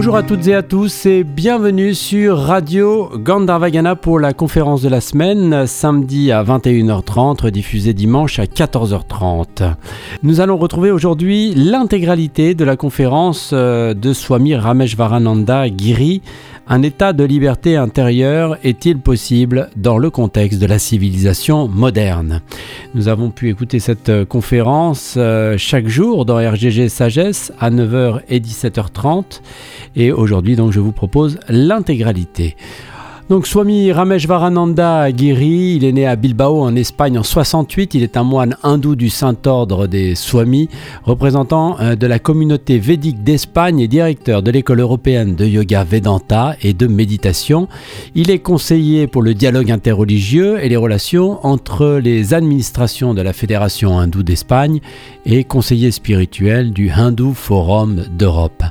Bonjour à toutes et à tous et bienvenue sur Radio Gandharvagana pour la conférence de la semaine, samedi à 21h30, diffusée dimanche à 14h30. Nous allons retrouver aujourd'hui l'intégralité de la conférence euh, de Swami Rameshvarananda Giri un état de liberté intérieure est-il possible dans le contexte de la civilisation moderne? Nous avons pu écouter cette euh, conférence euh, chaque jour dans RGG Sagesse à 9h et 17h30 et aujourd'hui donc je vous propose l'intégralité. Donc Swami Rameshvarananda Giri, il est né à Bilbao en Espagne en 68, il est un moine hindou du Saint-Ordre des Swamis, représentant euh, de la communauté védique d'Espagne et directeur de l'école européenne de yoga Vedanta et de méditation. Il est conseiller pour le dialogue interreligieux et les relations entre les administrations de la Fédération hindoue d'Espagne et conseiller spirituel du Hindu Forum d'Europe.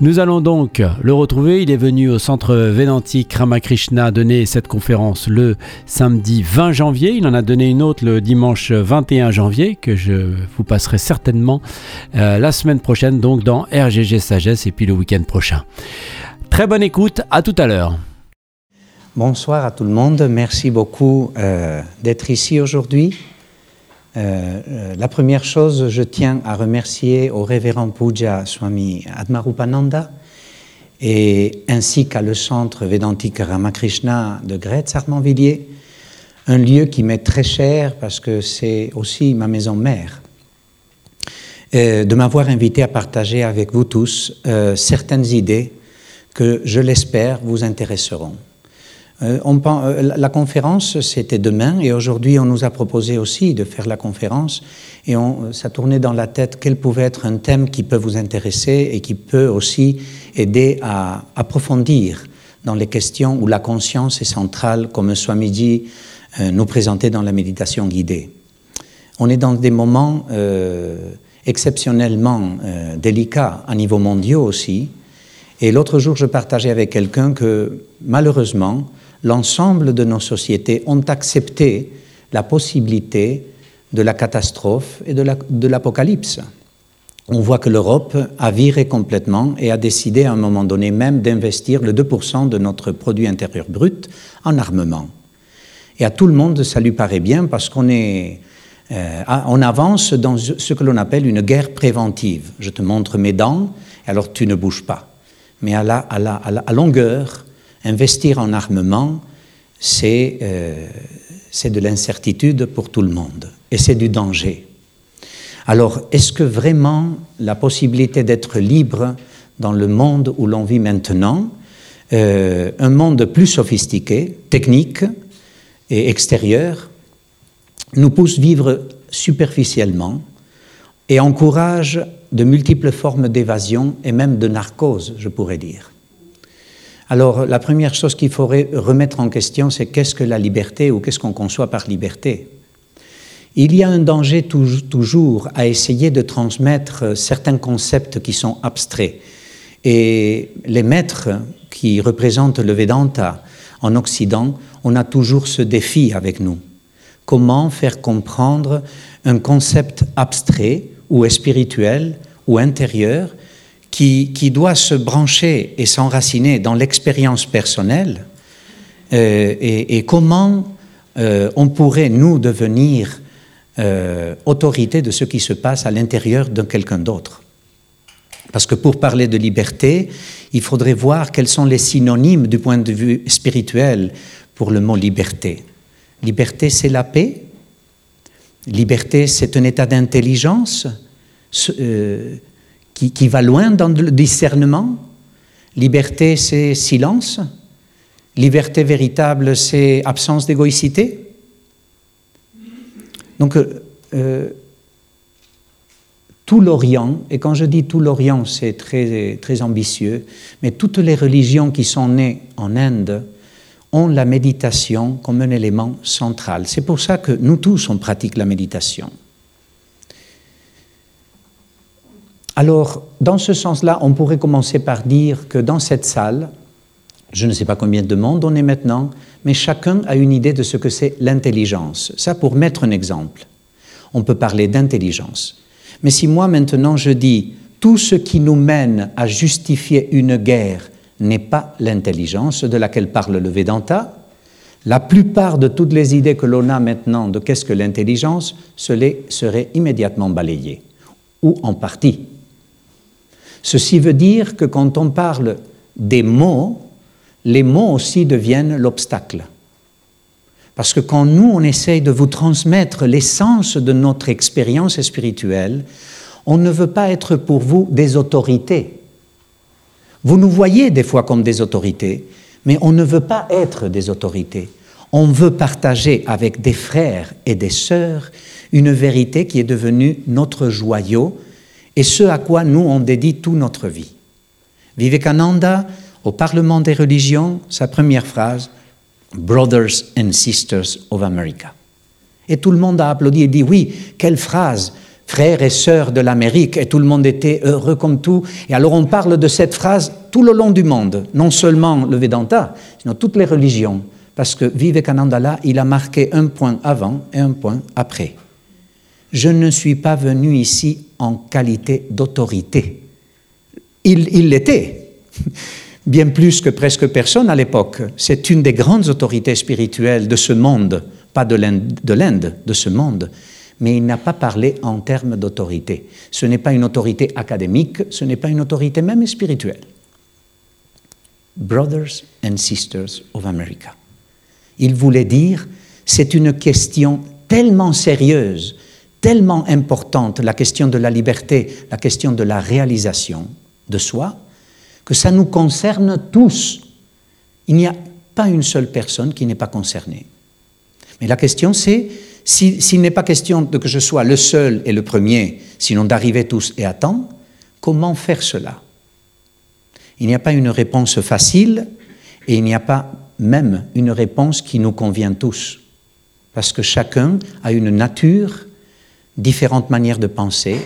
Nous allons donc le retrouver. Il est venu au centre Védantique Ramakrishna donner cette conférence le samedi 20 janvier. Il en a donné une autre le dimanche 21 janvier que je vous passerai certainement euh, la semaine prochaine, donc dans RGG Sagesse et puis le week-end prochain. Très bonne écoute, à tout à l'heure. Bonsoir à tout le monde, merci beaucoup euh, d'être ici aujourd'hui. Euh, la première chose, je tiens à remercier au révérend Puja Swami Admarupananda et ainsi qu'à le centre Védantique Ramakrishna de Gretz Armanvilliers, un lieu qui m'est très cher parce que c'est aussi ma maison mère, euh, de m'avoir invité à partager avec vous tous certaines idées que, je l'espère, vous intéresseront. Euh, euh, la conférence, c'était demain, et aujourd'hui, on nous a proposé aussi de faire la conférence, et on, ça tournait dans la tête quel pouvait être un thème qui peut vous intéresser et qui peut aussi aider à approfondir dans les questions où la conscience est centrale, comme Swamiji euh, nous présentait dans la méditation guidée. On est dans des moments exceptionnellement délicats à niveau mondial aussi, et l'autre jour, je partageais avec quelqu'un que malheureusement, l'ensemble de nos sociétés ont accepté la possibilité de la catastrophe et de l'apocalypse. On voit que l'Europe a viré complètement et a décidé à un moment donné même d'investir le 2% de notre produit intérieur brut en armement. Et à tout le monde, ça lui paraît bien parce qu'on est, euh, on avance dans ce que l'on appelle une guerre préventive. Je te montre mes dents, alors tu ne bouges pas. Mais à, la, à, longueur, investir en armement, euh, c'est de l'incertitude pour tout le monde et c'est du danger. Alors, est-ce que vraiment la possibilité d'être libre dans le monde où l'on vit maintenant, euh, un monde plus sophistiqué, technique et extérieur, nous pousse vivre superficiellement et encourage de multiples formes d'évasion et même de narcose, je pourrais dire? Alors, la première chose qu'il faudrait remettre en question, c'est qu'est-ce que la liberté ou qu'est-ce qu'on conçoit par liberté Il y a un danger toujours à essayer de transmettre certains concepts qui sont abstraits. Et les maîtres qui représentent le Vedanta en Occident, on a toujours ce défi avec nous. Comment faire comprendre un concept abstrait ou spirituel ou intérieur qui, doit se brancher et s'enraciner dans l'expérience personnelle euh, et, comment euh, on pourrait, nous, devenir euh, autorité de ce qui se passe à l'intérieur de quelqu'un d'autre. Parce que pour parler de liberté, il faudrait voir quels sont les synonymes du point de vue spirituel pour le mot liberté. Liberté, c'est la paix. Liberté, c'est un état d'intelligence qui, va loin dans le discernement. Liberté, c'est silence. Liberté véritable, c'est absence d'égoïcité. Donc, euh, euh, tout l'Orient, et quand je dis tout l'Orient, c'est très, très ambitieux, mais toutes les religions qui sont nées en Inde ont la méditation comme un élément central. C'est pour ça que nous tous, on pratique la méditation. Alors, dans ce sens-là, on pourrait commencer par dire que dans cette salle, je ne sais pas combien de monde on est maintenant, mais chacun a une idée de ce que c'est l'intelligence. Ça, pour mettre un exemple, on peut parler d'intelligence. Mais si moi maintenant je dis tout ce qui nous mène à justifier une guerre n'est pas l'intelligence de laquelle parle le Vedanta. La plupart de toutes les idées que l'on a maintenant de qu'est-ce que l'intelligence seraient immédiatement balayées, ou en partie. Ceci veut dire que quand on parle des mots, les mots aussi deviennent l'obstacle. Parce que quand nous, on essaye de vous transmettre l'essence de notre expérience spirituelle, on ne veut pas être pour vous des autorités. Vous nous voyez des fois comme des autorités, mais on ne veut pas être des autorités. On veut partager avec des frères et des sœurs une vérité qui est devenue notre joyau et ce à quoi nous on dédie toute notre vie. Vivekananda, au Parlement des religions, sa première phrase, Brothers and Sisters of America. Et tout le monde a applaudi et dit oui, quelle phrase, frères et sœurs de l'Amérique, et tout le monde était heureux comme tout. Et alors on parle de cette phrase tout le long du monde, non seulement le Vedanta, sinon toutes les religions, parce que Vivekananda là, il a marqué un point avant et un point après. Je ne suis pas venu ici en qualité d'autorité. Il l'était, bien plus que presque personne à l'époque. C'est une des grandes autorités spirituelles de ce monde, pas de l'Inde, de ce monde mais il n'a pas parlé en termes d'autorité. Ce n'est pas une autorité académique, ce n'est pas une autorité même spirituelle. Brothers and Sisters of America. Il voulait dire, c'est une question tellement sérieuse, tellement importante, la question de la liberté, la question de la réalisation de soi, que ça nous concerne tous. Il n'y a pas une seule personne qui n'est pas concernée. Mais la question c'est, s'il n'est pas question de que je sois le seul et le premier, sinon d'arriver tous et à temps, comment faire cela? Il n'y a pas une réponse facile et il n'y a pas même une réponse qui nous convient tous, parce que chacun a une nature, différentes manières de penser,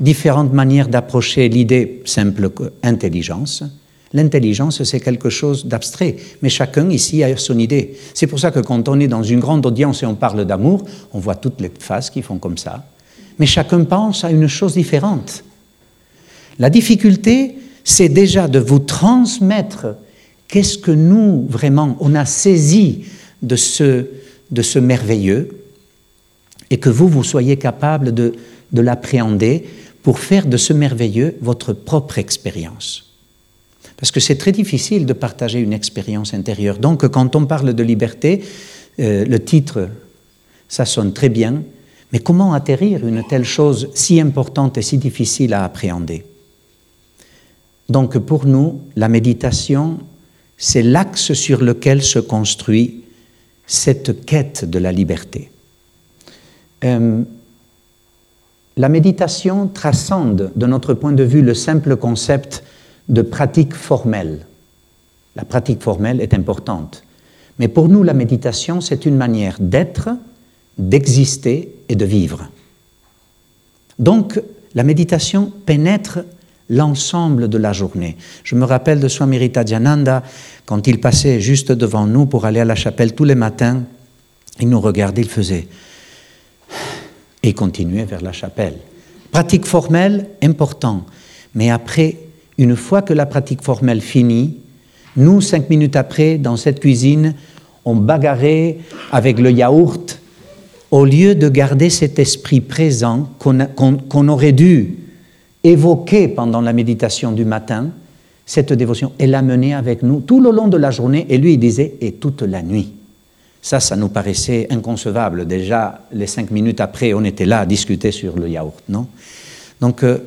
différentes manières d'approcher l'idée simple intelligence, L'intelligence, c'est quelque chose d'abstrait, mais chacun ici a son idée. C'est pour ça que quand on est dans une grande audience et on parle d'amour, on voit toutes les faces qui font comme ça. Mais chacun pense à une chose différente. La difficulté, c'est déjà de vous transmettre qu'est-ce que nous, vraiment, on a saisi de ce, de ce merveilleux et que vous, vous soyez capable de, de l'appréhender pour faire de ce merveilleux votre propre expérience. Parce que c'est très difficile de partager une expérience intérieure. Donc quand on parle de liberté, euh, le titre, ça sonne très bien, mais comment atterrir une telle chose si importante et si difficile à appréhender? Donc pour nous, la méditation, c'est l'axe sur lequel se construit cette quête de la liberté. Euh, la méditation transcende, de notre point de vue, le simple concept de pratique formelle. La pratique formelle est importante. Mais pour nous, la méditation, c'est une manière d'être, d'exister et de vivre. Donc, la méditation pénètre l'ensemble de la journée. Je me rappelle de Swami Ritajananda, quand il passait juste devant nous pour aller à la chapelle tous les matins, il nous regardait, il faisait et continuait vers la chapelle. Pratique formelle, important. Mais après, une fois que la pratique formelle finit, nous, cinq minutes après, dans cette cuisine, on bagarrait avec le yaourt au lieu de garder cet esprit présent qu'on aurait dû évoquer pendant la méditation du matin, cette dévotion, et l'amener avec nous tout le long de la journée, et lui il disait, et toute la nuit. Ça, ça nous paraissait inconcevable. Déjà, les cinq minutes après, on était là à discuter sur le yaourt, non? Donc, euh,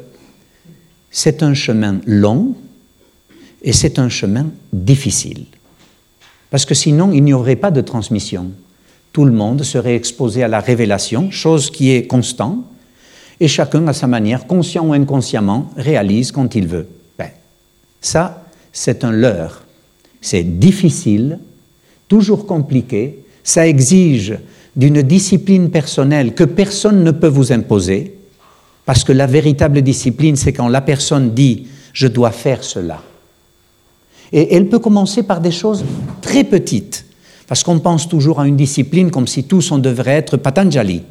c'est un chemin long et c'est un chemin difficile. Parce que sinon, il n'y aurait pas de transmission. Tout le monde serait exposé à la révélation, chose qui est constante, et chacun à sa manière, conscient ou inconsciemment, réalise quand il veut. Ben, ça, c'est un leurre. C'est difficile, toujours compliqué, ça exige d'une discipline personnelle que personne ne peut vous imposer, parce que la véritable discipline, c'est quand la personne dit je dois faire cela. Et elle peut commencer par des choses très petites, parce qu'on pense toujours à une discipline comme si tous on devrait être Patanjali.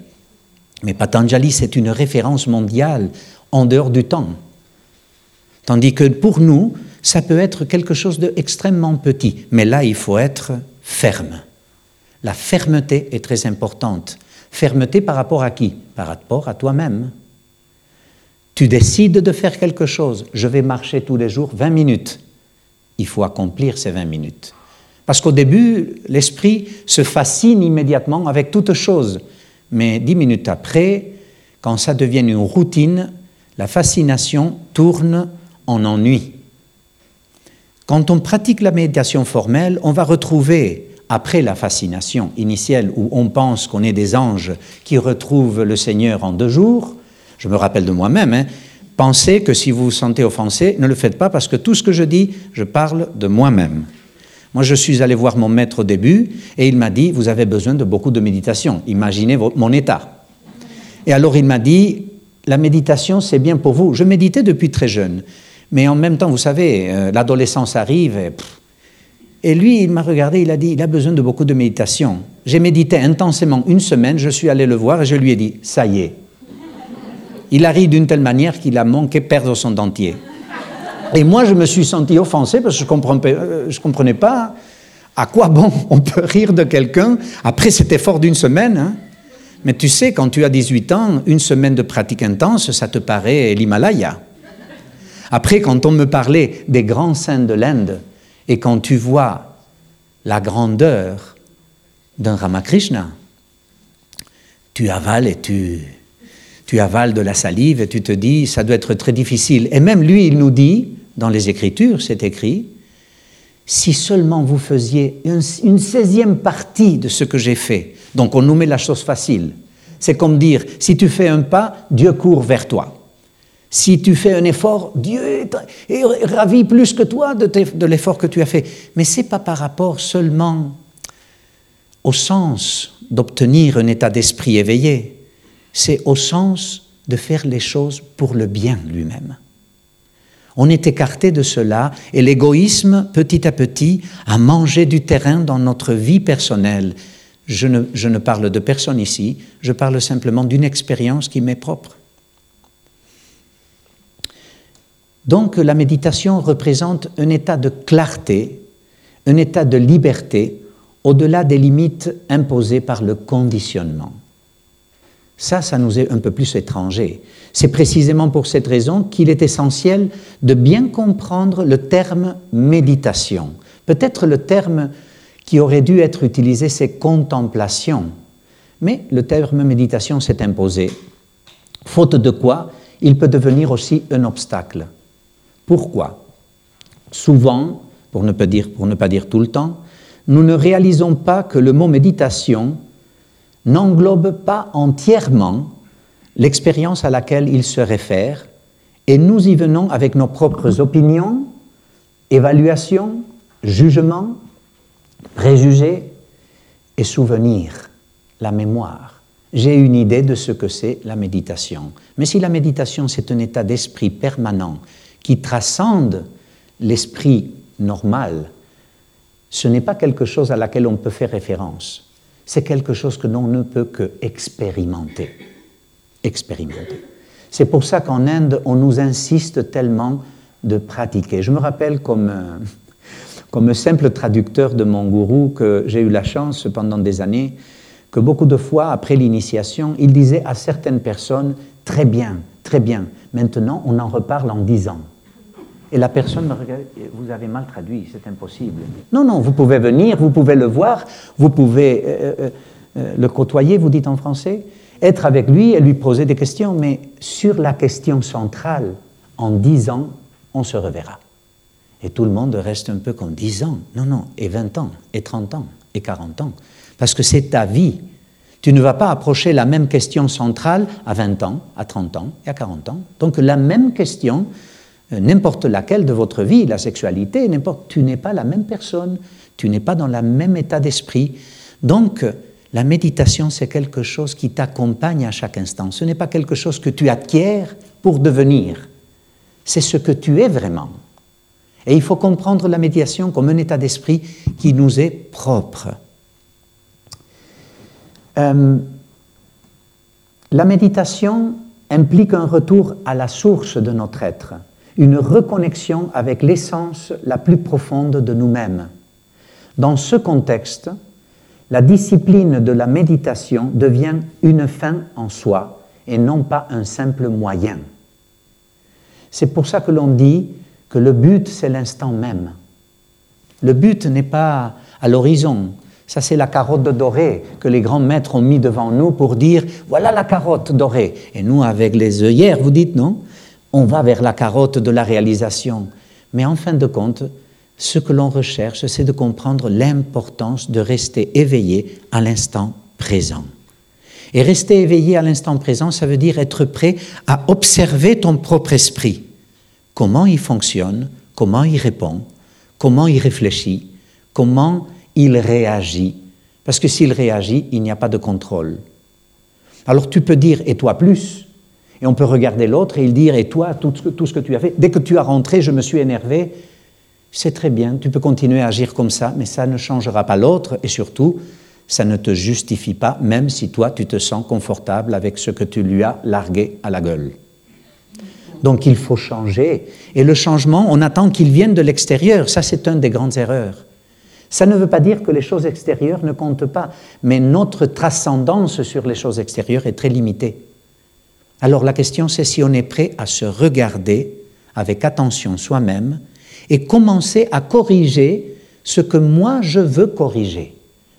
Mais Patanjali, c'est une référence mondiale en dehors du temps. Tandis que pour nous, ça peut être quelque chose d'extrêmement petit. Mais là, il faut être ferme. La fermeté est très importante. Fermeté par rapport à qui? Par rapport à toi-même. Tu décides de faire quelque chose. Je vais marcher tous les jours 20 minutes. Il faut accomplir ces 20 minutes. Parce qu'au début, l'esprit se fascine immédiatement avec toute chose. Mais dix minutes après, quand ça devient une routine, la fascination tourne en ennui. Quand on pratique la méditation formelle, on va retrouver, après la fascination initiale où on pense qu'on est des anges qui retrouvent le Seigneur en deux jours, je me rappelle de moi-même, hein. pensez que si vous vous sentez offensé, ne le faites pas parce que tout ce que je dis, je parle de moi-même. Moi, je suis allé voir mon maître au début et il m'a dit, vous avez besoin de beaucoup de méditation. Imaginez mon état. Et alors il m'a dit, la méditation, c'est bien pour vous. Je méditais depuis très jeune. Mais en même temps, vous savez, euh, l'adolescence arrive. Et, et lui, il m'a regardé, il a dit, il a besoin de beaucoup de méditation. J'ai médité intensément une semaine, je suis allé le voir et je lui ai dit, ça y est, il arrive d'une telle manière qu'il a manqué perdre son dentier. Et moi, je me suis senti offensé parce que je ne comprenais, euh, comprenais, pas à quoi bon on peut rire de quelqu'un après cet effort d'une semaine. Hein. Mais tu sais, quand tu as 18 ans, une semaine de pratique intense, ça te paraît l'Himalaya. Après, quand on me parlait des grands saints de l'Inde, et quand tu vois la grandeur d'un Ramakrishna, tu avales et tu, tu avales de la salive et tu te dis, ça doit être très difficile. Et même lui, il nous dit, dans les Écritures, c'est écrit, si seulement vous faisiez une, seizième partie de ce que j'ai fait, donc on nous met la chose facile, c'est comme dire, si tu fais un pas, Dieu court vers toi. Si tu fais un effort, Dieu est, ravi plus que toi de, l'effort que tu as fait. Mais ce n'est pas par rapport seulement au sens d'obtenir un état d'esprit éveillé c'est au sens de faire les choses pour le bien lui-même. On est écarté de cela et l'égoïsme, petit à petit, a mangé du terrain dans notre vie personnelle. Je ne, je ne parle de personne ici, je parle simplement d'une expérience qui m'est propre. Donc la méditation représente un état de clarté, un état de liberté au-delà des limites imposées par le conditionnement. Ça, ça nous est un peu plus étranger. C'est précisément pour cette raison qu'il est essentiel de bien comprendre le terme méditation. Peut-être le terme qui aurait dû être utilisé, c'est contemplation. Mais le terme méditation s'est imposé. Faute de quoi, il peut devenir aussi un obstacle. Pourquoi? Souvent, pour ne, pas dire, tout le temps, nous ne réalisons pas que le mot méditation n'englobe pas entièrement l'expérience à laquelle il se réfère, et nous y venons avec nos propres opinions, évaluations, jugements, préjugés et souvenirs, la mémoire. J'ai une idée de ce que c'est la méditation. Mais si la méditation, c'est un état d'esprit permanent qui transcende l'esprit normal, ce n'est pas quelque chose à laquelle on peut faire référence c'est quelque chose que l'on ne peut que expérimenter. Expérimenter. C'est pour ça qu'en Inde, on nous insiste tellement de pratiquer. Je me rappelle comme, euh, comme simple traducteur de mon gourou que j'ai eu la chance pendant des années que beaucoup de fois, après l'initiation, il disait à certaines personnes, très bien, très bien, maintenant on en reparle en dix ans. Et la personne me regarde, vous avez mal traduit, c'est impossible. Non, non, vous pouvez venir, vous pouvez le voir, vous pouvez euh, euh, euh, le côtoyer, vous dites en français, être avec lui et lui poser des questions, mais sur la question centrale, en dix ans, on se reverra. Et tout le monde reste un peu comme dix ans. Non, non, et 20 ans, et 30 ans, et 40 ans. Parce que c'est ta vie. Tu ne vas pas approcher la même question centrale à 20 ans, à 30 ans et à 40 ans. Donc la même question, euh, n'importe laquelle de votre vie, la sexualité, n'importe, tu n'es pas la même personne, tu n'es pas dans le même état d'esprit. Donc, la méditation, c'est quelque chose qui t'accompagne à chaque instant. Ce n'est pas quelque chose que tu acquiers pour devenir. C'est ce que tu es vraiment. Et il faut comprendre la méditation comme un état d'esprit qui nous est propre. Euh, la méditation implique un retour à la source de notre être une reconnexion avec l'essence la plus profonde de nous-mêmes. Dans ce contexte, la discipline de la méditation devient une fin en soi et non pas un simple moyen. C'est pour ça que l'on dit que le but, c'est l'instant même. Le but n'est pas à l'horizon. Ça, c'est la carotte dorée que les grands maîtres ont mis devant nous pour dire voilà la carotte dorée. Et nous, avec les œillères, vous dites non? On va vers la carotte de la réalisation. Mais en fin de compte, ce que l'on recherche, c'est de comprendre l'importance de rester éveillé à l'instant présent. Et rester éveillé à l'instant présent, ça veut dire être prêt à observer ton propre esprit. Comment il fonctionne, comment il répond, comment il réfléchit, comment il réagit. Parce que s'il réagit, il n'y a pas de contrôle. Alors tu peux dire et toi plus, et on peut regarder l'autre et il dire et toi tout ce, que, tu as fait. Dès que tu as rentré, je me suis énervé. C'est très bien, tu peux continuer à agir comme ça, mais ça ne changera pas l'autre et surtout, ça ne te justifie pas, même si toi tu te sens confortable avec ce que tu lui as largué à la gueule. Donc il faut changer. Et le changement, on attend qu'il vienne de l'extérieur. Ça, c'est une des grandes erreurs. Ça ne veut pas dire que les choses extérieures ne comptent pas, mais notre transcendance sur les choses extérieures est très limitée. Alors la question, c'est si on est prêt à se regarder avec attention soi-même et commencer à corriger ce que moi je veux corriger.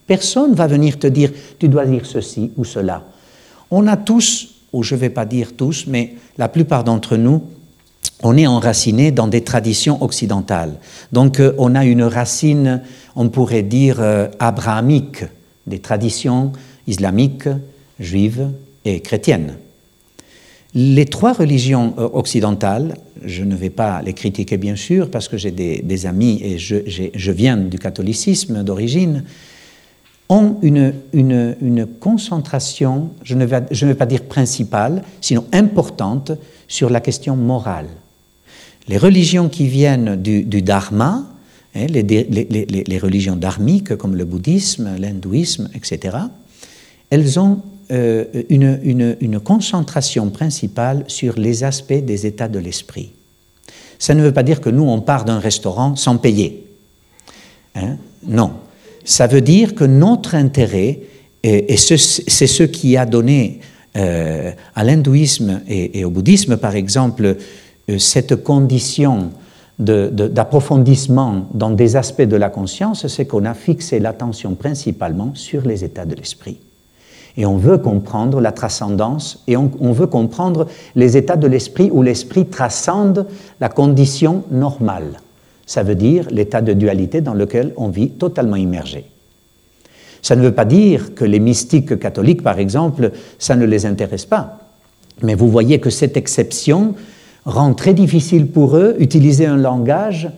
Personne ne va venir te dire, tu dois dire ceci ou cela. On a tous, ou je ne vais pas dire tous, mais la plupart d'entre nous, on est enraciné dans des traditions occidentales. Donc euh, on a une racine, on pourrait dire, euh, abrahamique, des traditions islamiques, juives et chrétiennes. Les trois religions euh, occidentales, je ne vais pas les critiquer bien sûr parce que j'ai des, amis et je, viens du catholicisme d'origine, ont une, concentration, je ne, vais, je ne vais pas dire principale, sinon importante, sur la question morale. Les religions qui viennent du, Dharma, hein, les, religions dharmiques comme le bouddhisme, l'hindouisme, etc., elles ont euh, une, concentration principale sur les aspects des états de l'esprit. Ça ne veut pas dire que nous, on part d'un restaurant sans payer. Hein? Non. Ça veut dire que notre intérêt, et, c'est ce qui a donné euh, à l'hindouisme et, au bouddhisme, par exemple, cette condition d'approfondissement dans des aspects de la conscience, c'est qu'on a fixé l'attention principalement sur les états de l'esprit. Et on veut comprendre la transcendance et on, on veut comprendre les états de l'esprit où l'esprit transcende la condition normale. Ça veut dire l'état de dualité dans lequel on vit totalement immergé. Ça ne veut pas dire que les mystiques catholiques, par exemple, ça ne les intéresse pas. Mais vous voyez que cette exception rend très difficile pour eux utiliser un langage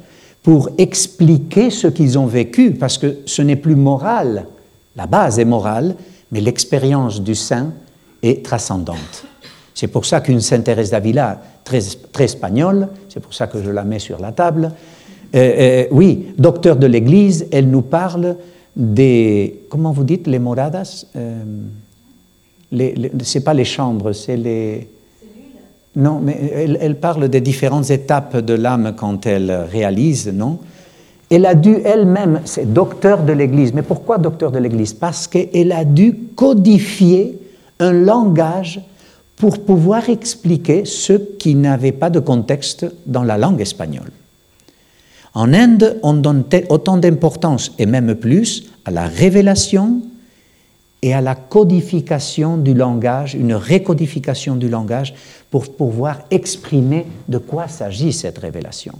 pour expliquer ce qu'ils ont vécu, parce que ce n'est plus moral, la base est morale, mais l'expérience du saint est transcendante. C'est pour ça qu'une Sainte Thérèse d'Avila, très, très espagnole, c'est pour ça que je la mets sur la table, euh, euh, oui, docteur de l'Église, elle nous parle des, comment vous dites, les moradas euh, Ce n'est pas les chambres, c'est les... Non, mais elle, parle des différentes étapes de l'âme quand elle réalise, non? Elle a dû elle-même, c'est docteur de l'Église. Mais pourquoi docteur de l'Église? Parce qu'elle a dû codifier un langage pour pouvoir expliquer ce qui n'avait pas de contexte dans la langue espagnole. En Inde, on donne autant d'importance, et même plus, à la révélation et à la codification du langage, une récodification du langage pour pouvoir exprimer de quoi s'agit cette révélation.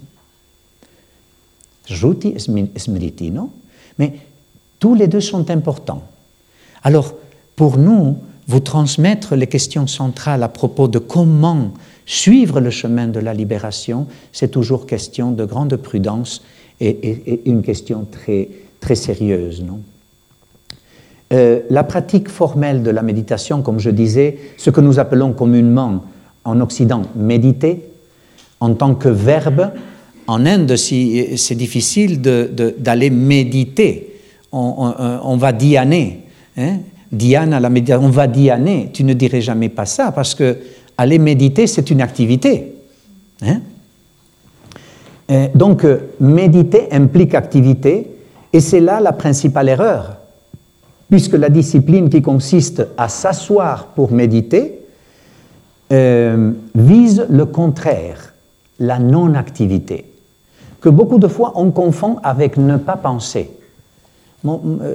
Jruti Smriti, non Mais tous les deux sont importants. Alors, pour nous, vous transmettre les questions centrales à propos de comment Suivre le chemin de la libération, c'est toujours question de grande prudence et, une question très, très sérieuse. Non? Euh, la pratique formelle de la méditation, comme je disais, ce que nous appelons communément en Occident méditer, en tant que verbe, en Inde, c'est difficile d'aller méditer. On, va dianer. Hein? Diane à la méditation, on va dianer. Tu ne dirais jamais pas ça parce que aller méditer, c'est une activité. Hein. donc, méditer implique activité, et c'est là la principale erreur, puisque la discipline qui consiste à s'asseoir pour méditer vise le contraire, la non-activité, que beaucoup de fois on confond avec ne pas penser.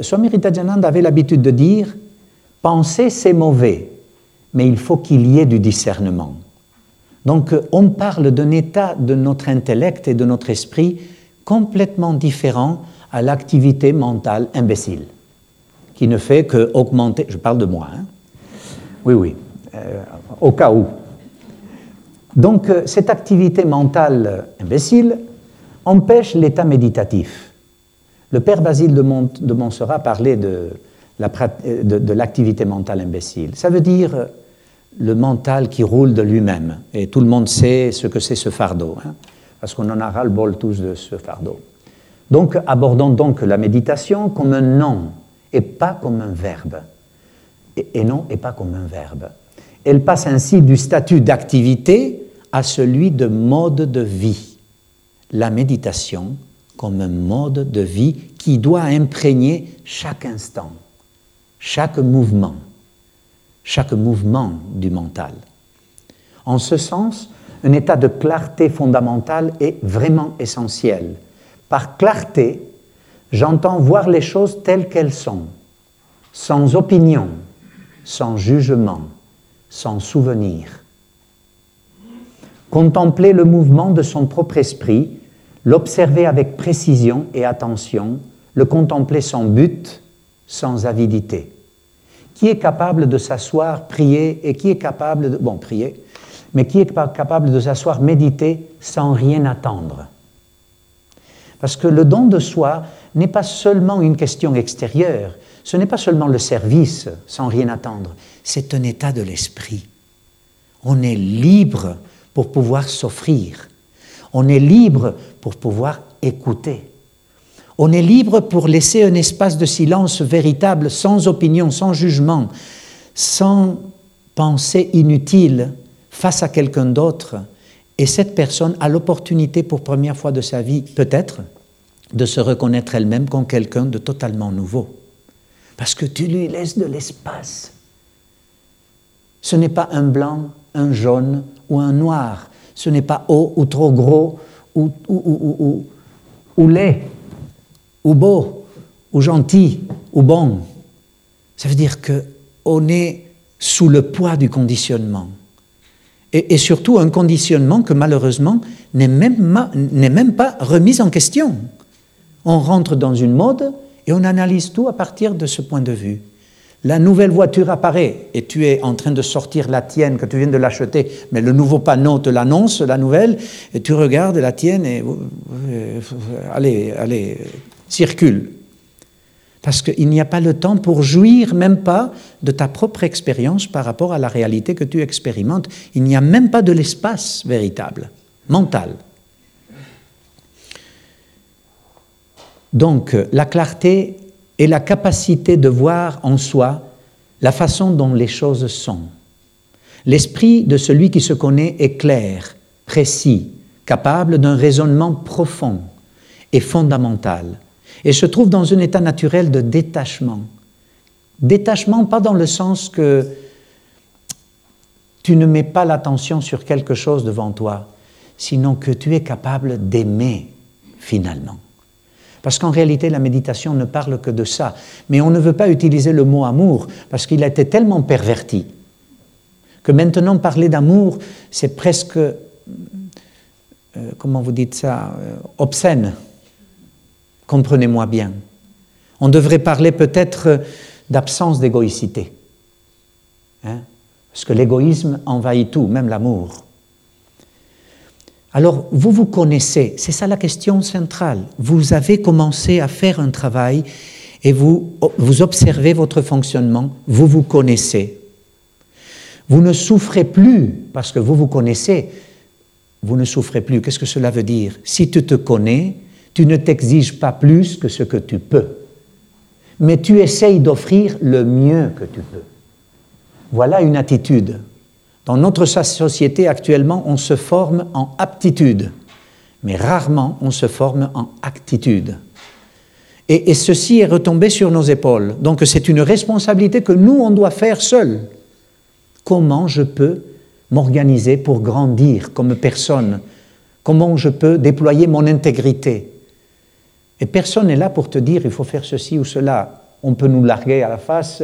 Swami Ritajananda avait l'habitude de dire penser c'est mauvais, mais il faut qu'il y ait du discernement. Donc on parle d'un état de notre intellect et de notre esprit complètement différent à l'activité mentale imbécile, qui ne fait que augmenter, je parle de moi, hein. oui, oui, euh, au cas où. Donc euh, cette activité mentale imbécile empêche l'état méditatif. Le père Basile de, Montserrat parlait de, l'activité mentale imbécile. Ça veut dire le mental qui roule de lui-même. Et tout le monde sait ce que c'est ce fardeau, hein, parce qu'on en a ras le bol tous de ce fardeau. Donc abordons donc la méditation comme un nom et pas comme un verbe. et non et pas comme un verbe. Elle passe ainsi du statut d'activité à celui de mode de vie. La méditation comme un mode de vie qui doit imprégner chaque instant, chaque mouvement, chaque mouvement du mental. En ce sens, un état de clarté fondamentale est vraiment essentiel. Par clarté, j'entends voir les choses telles qu'elles sont, sans opinion, sans jugement, sans souvenir. Contempler le mouvement de son propre esprit l'observer avec précision et attention, le contempler sans but, sans avidité. Qui est capable de s'asseoir, prier, et qui est capable de... Bon, prier, mais qui est capable de s'asseoir, méditer, sans rien attendre? Parce que le don de soi n'est pas seulement une question extérieure, ce n'est pas seulement le service, sans rien attendre, c'est un état de l'esprit. On est libre pour pouvoir s'offrir. On est libre pour pouvoir écouter. On est libre pour laisser un espace de silence véritable, sans opinion, sans jugement, sans pensée inutile face à quelqu'un d'autre. Et cette personne a l'opportunité pour première fois de sa vie, peut-être, de se reconnaître elle-même comme quelqu'un de totalement nouveau. Parce que tu lui laisses de l'espace. Ce n'est pas un blanc, un jaune ou un noir ce n'est pas haut ou trop gros ou, ou, laid ou beau ou gentil ou bon. Ça veut dire qu'on est sous le poids du conditionnement. Et, surtout un conditionnement que malheureusement n'est même, même pas remis en question. On rentre dans une mode et on analyse tout à partir de ce point de vue. La nouvelle voiture apparaît et tu es en train de sortir la tienne que tu viens de l'acheter, mais le nouveau panneau te l'annonce, la nouvelle, et tu regardes la tienne et euh, allez, allez, circule. Parce qu'il n'y a pas le temps pour jouir même pas de ta propre expérience par rapport à la réalité que tu expérimentes. Il n'y a même pas de l'espace véritable, mental. Donc la clarté et la capacité de voir en soi la façon dont les choses sont. L'esprit de celui qui se connaît est clair, précis, capable d'un raisonnement profond et fondamental, et se trouve dans un état naturel de détachement. Détachement pas dans le sens que tu ne mets pas l'attention sur quelque chose devant toi, sinon que tu es capable d'aimer finalement. Parce qu'en réalité, la méditation ne parle que de ça. Mais on ne veut pas utiliser le mot amour parce qu'il a été tellement perverti que maintenant parler d'amour, c'est presque, euh, comment vous dites ça, euh, obscène. Comprenez-moi bien. On devrait parler peut-être d'absence d'égoïcité. Hein? Parce que l'égoïsme envahit tout, même l'amour. Alors, vous vous connaissez, c'est ça la question centrale. Vous avez commencé à faire un travail et vous, vous observez votre fonctionnement, vous vous connaissez. Vous ne souffrez plus parce que vous vous connaissez. Vous ne souffrez plus. Qu'est-ce que cela veut dire? Si tu te connais, tu ne t'exiges pas plus que ce que tu peux. Mais tu essayes d'offrir le mieux que tu peux. Voilà une attitude. Dans notre société actuellement, on se forme en aptitude. mais rarement on se forme en actitude. Et, ceci est retombé sur nos épaules. Donc c'est une responsabilité que nous, on doit faire seuls. Comment je peux m'organiser pour grandir comme personne? Comment je peux déployer mon intégrité? Et personne n'est là pour te dire il faut faire ceci ou cela. On peut nous larguer à la face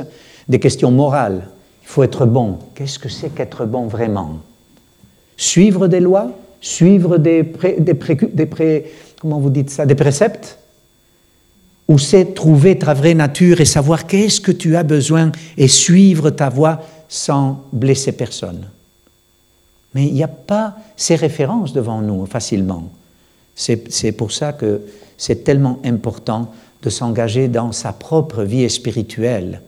des questions morales. Il faut être bon. Qu'est-ce que c'est qu'être bon vraiment? Suivre des lois? Suivre des, des, comment vous dites ça, des préceptes? Ou c'est trouver ta vraie nature et savoir qu'est-ce que tu as besoin et suivre ta voie sans blesser personne? Mais il n'y a pas ces références devant nous facilement. C'est pour ça que c'est tellement important de s'engager dans sa propre vie spirituelle.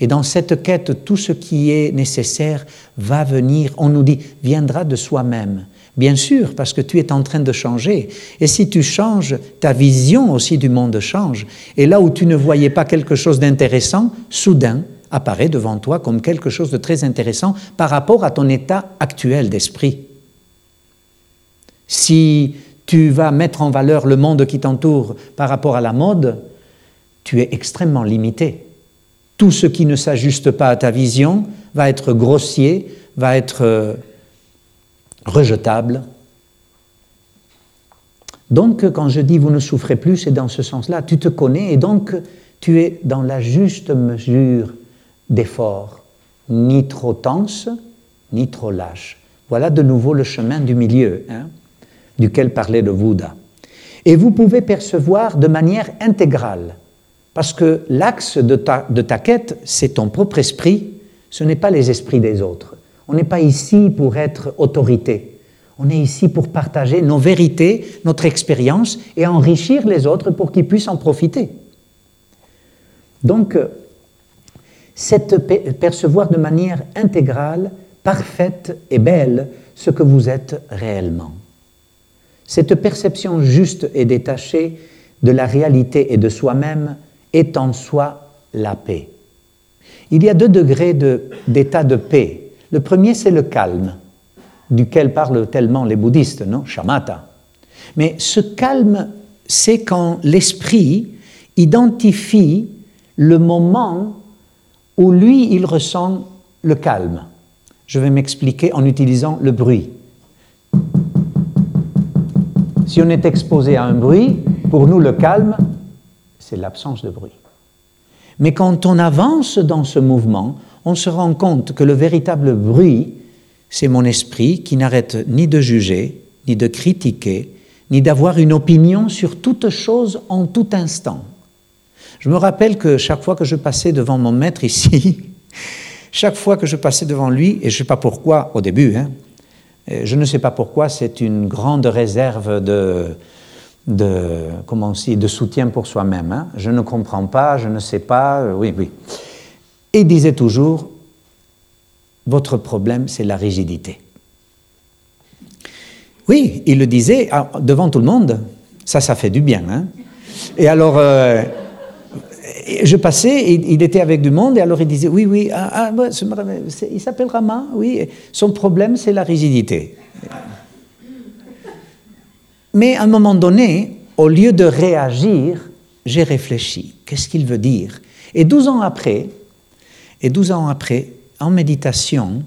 Et dans cette quête, tout ce qui est nécessaire va venir, on nous dit, viendra de soi-même. Bien sûr, parce que tu es en train de changer. Et si tu changes, ta vision aussi du monde change. Et là où tu ne voyais pas quelque chose d'intéressant, soudain, apparaît devant toi comme quelque chose de très intéressant par rapport à ton état actuel d'esprit. Si tu vas mettre en valeur le monde qui t'entoure par rapport à la mode, tu es extrêmement limité. Tout ce qui ne s'ajuste pas à ta vision va être grossier, va être euh, rejetable. Donc, quand je dis vous ne souffrez plus, c'est dans ce sens-là. Tu te connais et donc tu es dans la juste mesure d'effort, ni trop tense, ni trop lâche. Voilà de nouveau le chemin du milieu, hein, duquel parlait le Bouddha. Et vous pouvez percevoir de manière intégrale, parce que l'axe de ta, quête, c'est ton propre esprit, ce n'est pas les esprits des autres. On n'est pas ici pour être autorité. On est ici pour partager nos vérités, notre expérience et enrichir les autres pour qu'ils puissent en profiter. Donc, c'est percevoir de manière intégrale, parfaite et belle ce que vous êtes réellement. Cette perception juste et détachée de la réalité et de soi-même est en soi la paix. Il y a deux degrés d'état de, paix. Le premier, c'est le calme, duquel parlent tellement les bouddhistes, non Shamatha. Mais ce calme, c'est quand l'esprit identifie le moment où lui, il ressent le calme. Je vais m'expliquer en utilisant le bruit. Si on est exposé à un bruit, pour nous, le calme, c'est l'absence de bruit. Mais quand on avance dans ce mouvement, on se rend compte que le véritable bruit, c'est mon esprit qui n'arrête ni de juger, ni de critiquer, ni d'avoir une opinion sur toute chose en tout instant. Je me rappelle que chaque fois que je passais devant mon maître ici, chaque fois que je passais devant lui, et je ne sais pas pourquoi au début, hein, je ne sais pas pourquoi, c'est une grande réserve de, de, comment de soutien pour soi-même. Hein. Je ne comprends pas, je ne sais pas, euh, oui, oui. Et il disait toujours, votre problème, c'est la rigidité. Oui, il le disait ah, devant tout le monde. Ça, ça fait du bien. Hein. Et alors, euh, je passais, il était avec du monde, et alors il disait Oui, oui, ah, ah il s'appelle Rama, oui, son problème c'est la rigidité. Mais à un moment donné, au lieu de réagir, j'ai réfléchi. Qu'est-ce qu'il veut dire? Et 12 ans après, et 12 ans après, en méditation,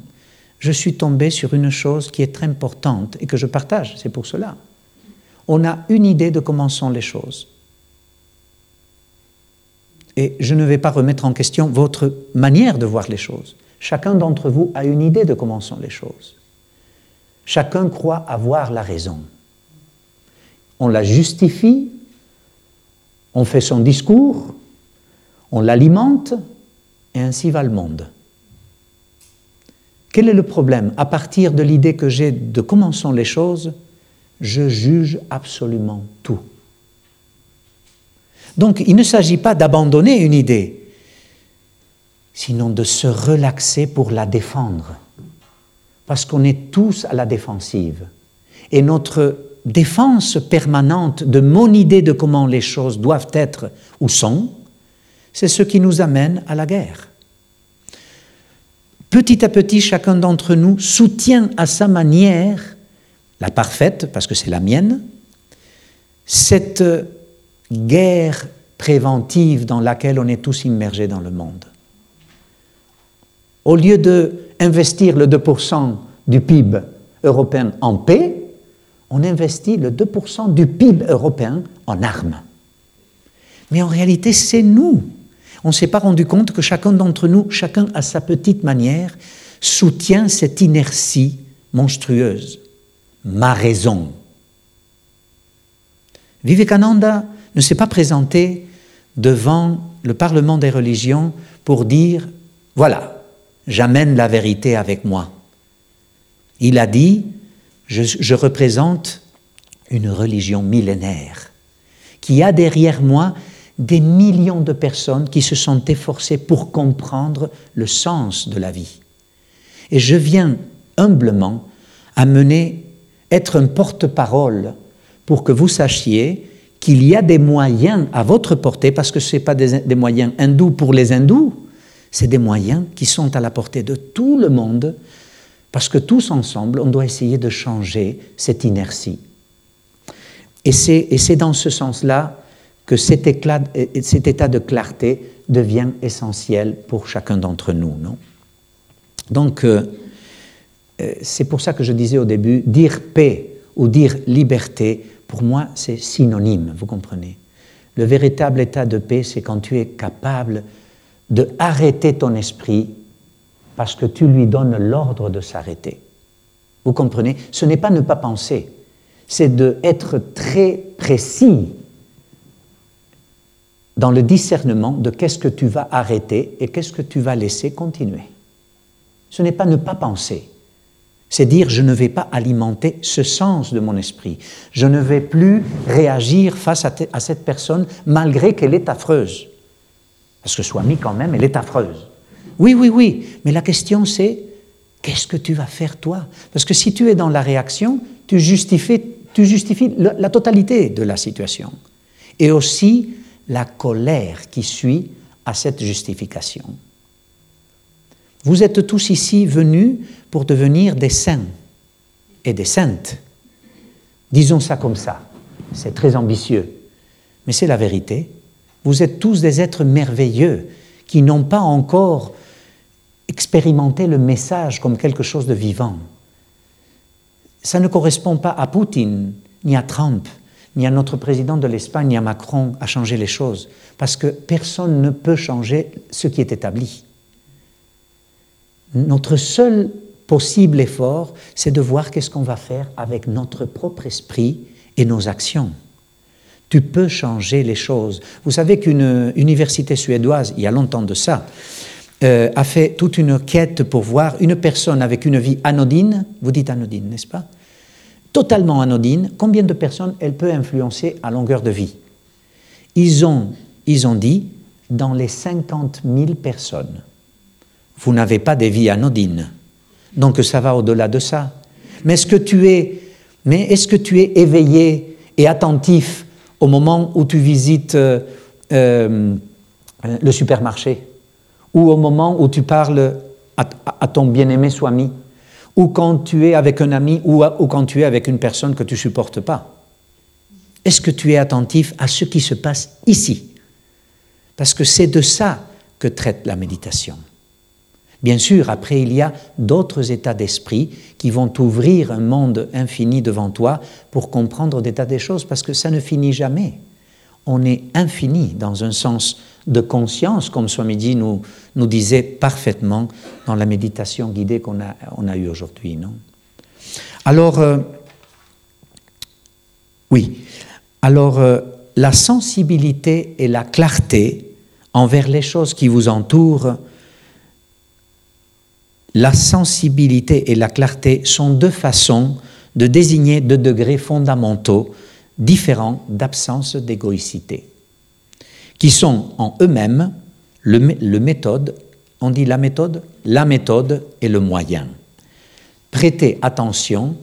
je suis tombé sur une chose qui est très importante et que je partage, c'est pour cela. On a une idée de comment sont les choses. Et je ne vais pas remettre en question votre manière de voir les choses. Chacun d'entre vous a une idée de comment sont les choses. Chacun croit avoir la raison. On la justifie, on fait son discours, on l'alimente, et ainsi va le monde. Quel est le problème? À partir de l'idée que j'ai de comment sont les choses, je juge absolument tout. Donc il ne s'agit pas d'abandonner une idée, sinon de se relaxer pour la défendre. Parce qu'on est tous à la défensive. Et notre défense permanente de mon idée de comment les choses doivent être ou sont, c'est ce qui nous amène à la guerre. Petit à petit, chacun d'entre nous soutient à sa manière, la parfaite, parce que c'est la mienne, cette guerre préventive dans laquelle on est tous immergés dans le monde. Au lieu d'investir le 2% du PIB européen en paix, on investit le 2% du PIB européen en armes. Mais en réalité, c'est nous. On ne s'est pas rendu compte que chacun d'entre nous, chacun à sa petite manière, soutient cette inertie monstrueuse. Ma raison. Vivekananda ne s'est pas présenté devant le Parlement des religions pour dire, voilà, j'amène la vérité avec moi. Il a dit, je, représente une religion millénaire qui a derrière moi des millions de personnes qui se sont efforcées pour comprendre le sens de la vie. Et je viens humblement amener, être un porte-parole pour que vous sachiez qu'il y a des moyens à votre portée, parce que ce n'est pas des, des, moyens hindous pour les hindous, c'est des moyens qui sont à la portée de tout le monde parce que tous ensemble, on doit essayer de changer cette inertie. Et c'est dans ce sens-là que cet, état de clarté devient essentiel pour chacun d'entre nous. Non? Donc, euh, euh, c'est pour ça que je disais au début, dire paix ou dire liberté, pour moi, c'est synonyme, vous comprenez? Le véritable état de paix, c'est quand tu es capable de arrêter ton esprit parce que tu lui donnes l'ordre de s'arrêter. Vous comprenez? Ce n'est pas ne pas penser, c'est d'être très précis dans le discernement de qu'est-ce que tu vas arrêter et qu'est-ce que tu vas laisser continuer. Ce n'est pas ne pas penser, c'est dire je ne vais pas alimenter ce sens de mon esprit. Je ne vais plus réagir face à, cette personne malgré qu'elle est affreuse. Parce que Swami, quand même, elle est affreuse. Oui, oui, oui, mais la question c'est, qu'est-ce que tu vas faire toi? Parce que si tu es dans la réaction, tu justifies, tu justifies la totalité de la situation. Et aussi la colère qui suit à cette justification. Vous êtes tous ici venus pour devenir des saints et des saintes. Disons ça comme ça. C'est très ambitieux. Mais c'est la vérité. Vous êtes tous des êtres merveilleux qui n'ont pas encore expérimenter le message comme quelque chose de vivant. Ça ne correspond pas à Poutine, ni à Trump, ni à notre président de l'Espagne, ni à Macron à changer les choses, parce que personne ne peut changer ce qui est établi. Notre seul possible effort, c'est de voir qu'est-ce qu'on va faire avec notre propre esprit et nos actions. Tu peux changer les choses. Vous savez qu'une université suédoise, il y a longtemps de ça, euh, a fait toute une quête pour voir une personne avec une vie anodine, vous dites anodine, n'est-ce pas? Totalement anodine, combien de personnes elle peut influencer à longueur de vie? Ils ont, ils ont dit, dans les 50 000 personnes, vous n'avez pas des vies anodines. Donc ça va au-delà de ça. Mais est-ce que tu es, est-ce que tu es éveillé et attentif au moment où tu visites euh, euh, le supermarché? Ou au moment où tu parles à, ton bien-aimé Swami, ou quand tu es avec un ami, ou, quand tu es avec une personne que tu supportes pas. Est-ce que tu es attentif à ce qui se passe ici? Parce que c'est de ça que traite la méditation. Bien sûr, après, il y a d'autres états d'esprit qui vont t'ouvrir un monde infini devant toi pour comprendre des tas de choses, parce que ça ne finit jamais. On est infini dans un sens de conscience, comme Swamiji nous, nous disait parfaitement dans la méditation guidée qu'on a, on a eue aujourd'hui. Non? Alors, euh, oui, alors euh, la sensibilité et la clarté envers les choses qui vous entourent, la sensibilité et la clarté sont deux façons de désigner deux degrés fondamentaux différents d'absence d'égoïcité qui sont en eux-mêmes le, méthode, on dit la méthode, la méthode et le moyen. Prêter attention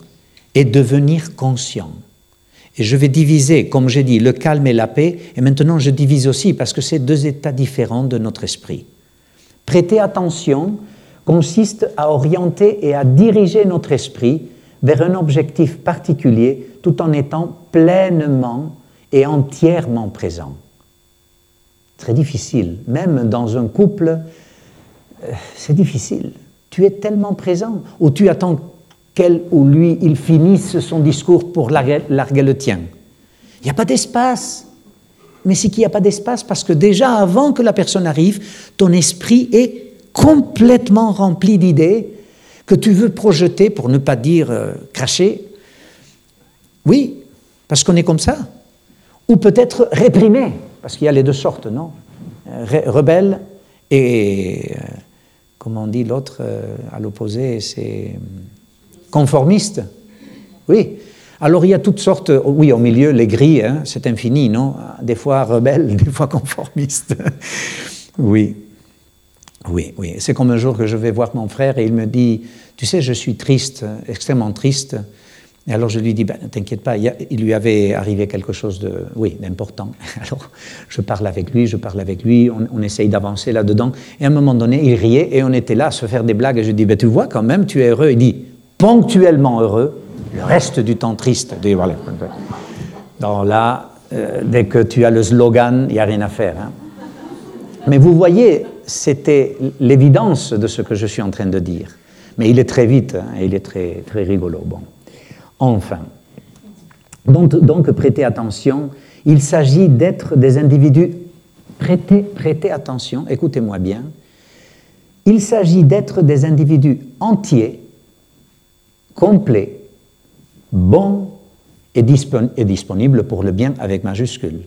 et devenir conscient. Et je vais diviser, comme j'ai dit, le calme et la paix, et maintenant je divise aussi parce que c'est deux états différents de notre esprit. Prêter attention consiste à orienter et à diriger notre esprit vers un objectif particulier tout en étant pleinement et entièrement présent. Très difficile. Même dans un couple, euh, c'est difficile. Tu es tellement présent, ou tu attends qu'elle ou lui, il finisse son discours pour larguer, le tien. Il n'y a pas d'espace. Mais c'est qu'il n'y a pas d'espace parce que déjà avant que la personne arrive, ton esprit est complètement rempli d'idées que tu veux projeter, pour ne pas dire euh, cracher. Oui, parce qu'on est comme ça. Ou peut-être réprimer, parce qu'il y a les deux sortes, non Rebelle et, euh, comment on dit l'autre, euh, à l'opposé, c'est conformiste. Oui. Alors il y a toutes sortes, oui, au milieu, les gris, hein, c'est infini, non Des fois rebelles, des fois conformistes. oui. Oui, oui. C'est comme un jour que je vais voir mon frère et il me dit, tu sais, je suis triste, extrêmement triste. Et alors je lui dis, ben, ne t'inquiète pas, il, lui avait arrivé quelque chose de, oui, d'important. Alors je parle avec lui, je parle avec lui, on, essaye d'avancer là-dedans. Et à un moment donné, il riait et on était là à se faire des blagues. Et je dis, ben, tu vois quand même, tu es heureux. Il dit, ponctuellement heureux, le reste du temps triste. dis, voilà. Donc là, euh, dès que tu as le slogan, il n'y a rien à faire. Hein. Mais vous voyez, c'était l'évidence de ce que je suis en train de dire. Mais il est très vite, hein, et il est très, très rigolo. Bon. Enfin. Donc, prêtez attention, il s'agit d'être des individus. Prêtez, prêtez attention, écoutez-moi bien. Il s'agit d'être des individus entiers, complets, bons et, disponibles pour le bien avec majuscule.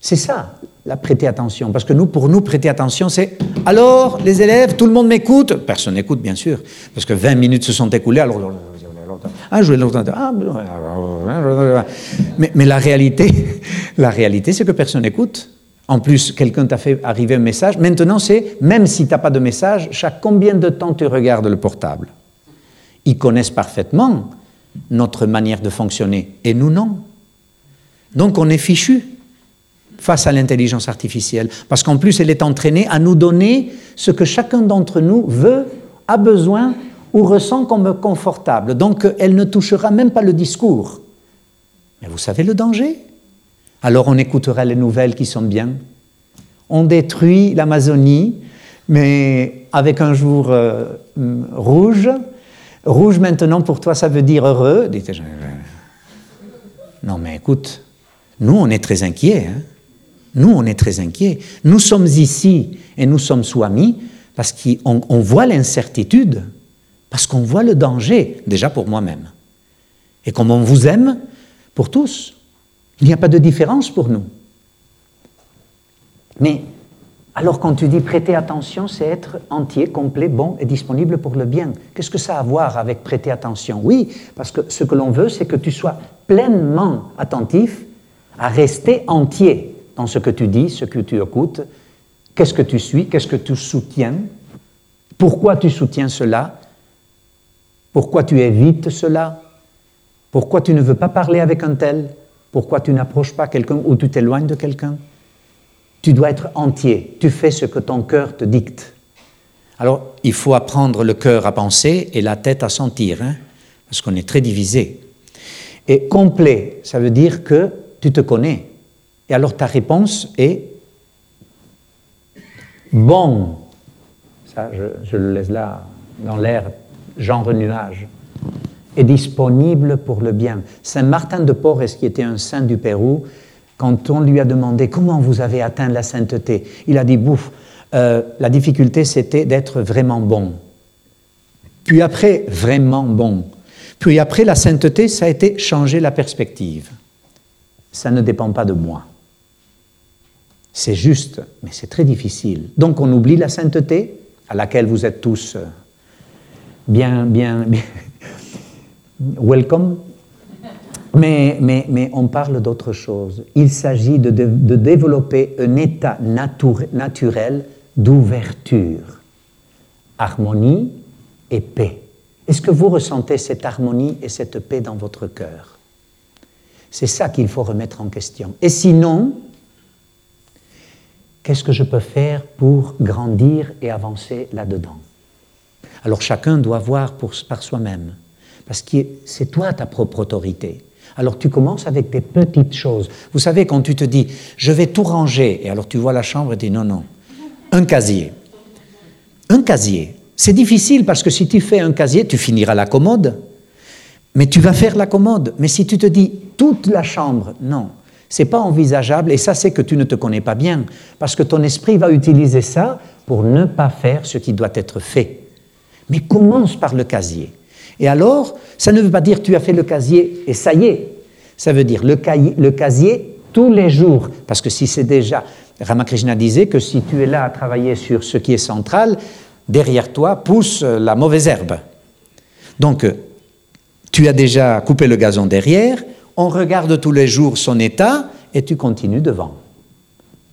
C'est ça, la prêter attention. Parce que nous, pour nous, prêter attention, c'est alors, les élèves, tout le monde m'écoute? Personne n'écoute, bien sûr, parce que 20 minutes se sont écoulées, alors ah, je ah, mais, mais la réalité, la réalité, c'est que personne n'écoute. En plus, quelqu'un t'a fait arriver un message. Maintenant, c'est, même si tu n'as pas de message, chaque combien de temps tu regardes le portable? Ils connaissent parfaitement notre manière de fonctionner, et nous non. Donc on est fichu face à l'intelligence artificielle, parce qu'en plus elle est entraînée à nous donner ce que chacun d'entre nous veut, a besoin ou ressent comme confortable. Donc elle ne touchera même pas le discours. Mais vous savez le danger? Alors on écoutera les nouvelles qui sont bien. On détruit l'Amazonie, mais avec un jour euh, rouge. Rouge maintenant pour toi ça veut dire heureux. Non mais écoute, nous on est très inquiets. Hein. nous on est très inquiets. Nous sommes ici et nous sommes sous amis parce qu'on voit l'incertitude. Parce qu'on voit le danger, déjà pour moi-même. Et comme on vous aime, pour tous. Il n'y a pas de différence pour nous. Mais alors quand tu dis prêter attention, c'est être entier, complet, bon et disponible pour le bien. Qu'est-ce que ça a à voir avec prêter attention? Oui, parce que ce que l'on veut, c'est que tu sois pleinement attentif à rester entier dans ce que tu dis, ce que tu écoutes, qu'est-ce que tu suis, qu'est-ce que tu soutiens, pourquoi tu soutiens cela, pourquoi tu évites cela? Pourquoi tu ne veux pas parler avec un tel? Pourquoi tu n'approches pas quelqu'un ou tu t'éloignes de quelqu'un? Tu dois être entier. Tu fais ce que ton cœur te dicte. Alors, il faut apprendre le cœur à penser et la tête à sentir, hein, parce qu'on est très divisé. Et complet, ça veut dire que tu te connais. Et alors ta réponse est bon. Ça, je, je le laisse là dans l'air genre nuage, est disponible pour le bien. Saint Martin de Porres, qui était un saint du Pérou, quand on lui a demandé comment vous avez atteint la sainteté, il a dit, bouf, euh, la difficulté c'était d'être vraiment bon. Puis après, vraiment bon. Puis après, la sainteté, ça a été changer la perspective. Ça ne dépend pas de moi. C'est juste, mais c'est très difficile. Donc on oublie la sainteté, à laquelle vous êtes tous euh, bien, bien, welcome. Mais, mais, mais, on parle d'autre chose. Il s'agit de, de, développer un état naturel d'ouverture, harmonie et paix. Est-ce que vous ressentez cette harmonie et cette paix dans votre cœur? C'est ça qu'il faut remettre en question. Et sinon, qu'est-ce que je peux faire pour grandir et avancer là-dedans? Alors chacun doit voir par soi-même, parce que c'est toi ta propre autorité. Alors tu commences avec des petites choses. Vous savez, quand tu te dis, je vais tout ranger, et alors tu vois la chambre et tu dis, non, non, un casier. Un casier. C'est difficile parce que si tu fais un casier, tu finiras la commode. Mais tu vas faire la commode. Mais si tu te dis toute la chambre, non, c'est pas envisageable. Et ça, c'est que tu ne te connais pas bien, parce que ton esprit va utiliser ça pour ne pas faire ce qui doit être fait. Mais commence par le casier. Et alors, ça ne veut pas dire tu as fait le casier et ça y est. Ça veut dire le, casier tous les jours. Parce que si c'est déjà. Ramakrishna disait que si tu es là à travailler sur ce qui est central, derrière toi pousse la mauvaise herbe. Donc, tu as déjà coupé le gazon derrière, on regarde tous les jours son état et tu continues devant.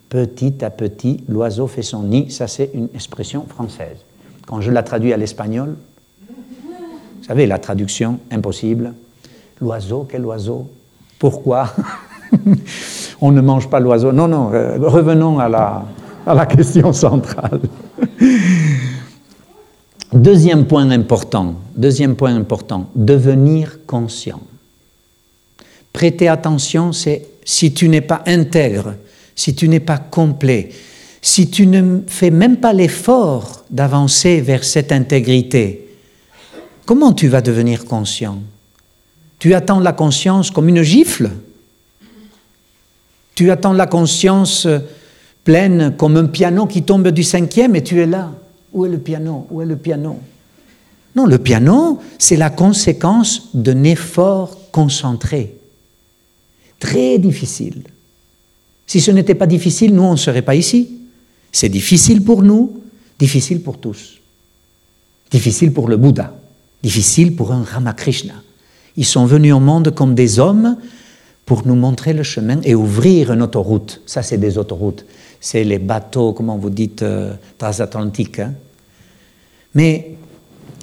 Petit à petit, l'oiseau fait son nid, ça c'est une expression française. Quand je la traduis à l'espagnol, vous savez, la traduction, impossible. L'oiseau, quel oiseau? Pourquoi? On ne mange pas l'oiseau. Non, non, euh, revenons à la, à la question centrale. Deuxième point important, deuxième point important, devenir conscient. Prêter attention, c'est si tu n'es pas intègre, si tu n'es pas complet, si tu ne fais même pas l'effort d'avancer vers cette intégrité, comment tu vas devenir conscient? Tu attends la conscience comme une gifle? Tu attends la conscience pleine comme un piano qui tombe du cinquième et tu es là. Où est le piano? Où est le piano? Non, le piano, c'est la conséquence d'un effort concentré. Très difficile. Si ce n'était pas difficile, nous, on ne serait pas ici. C'est difficile pour nous, difficile pour tous. Difficile pour le Bouddha, difficile pour un Ramakrishna. Ils sont venus au monde comme des hommes pour nous montrer le chemin et ouvrir une autoroute. Ça, c'est des autoroutes. C'est les bateaux, comment vous dites, euh, transatlantiques. Hein. Mais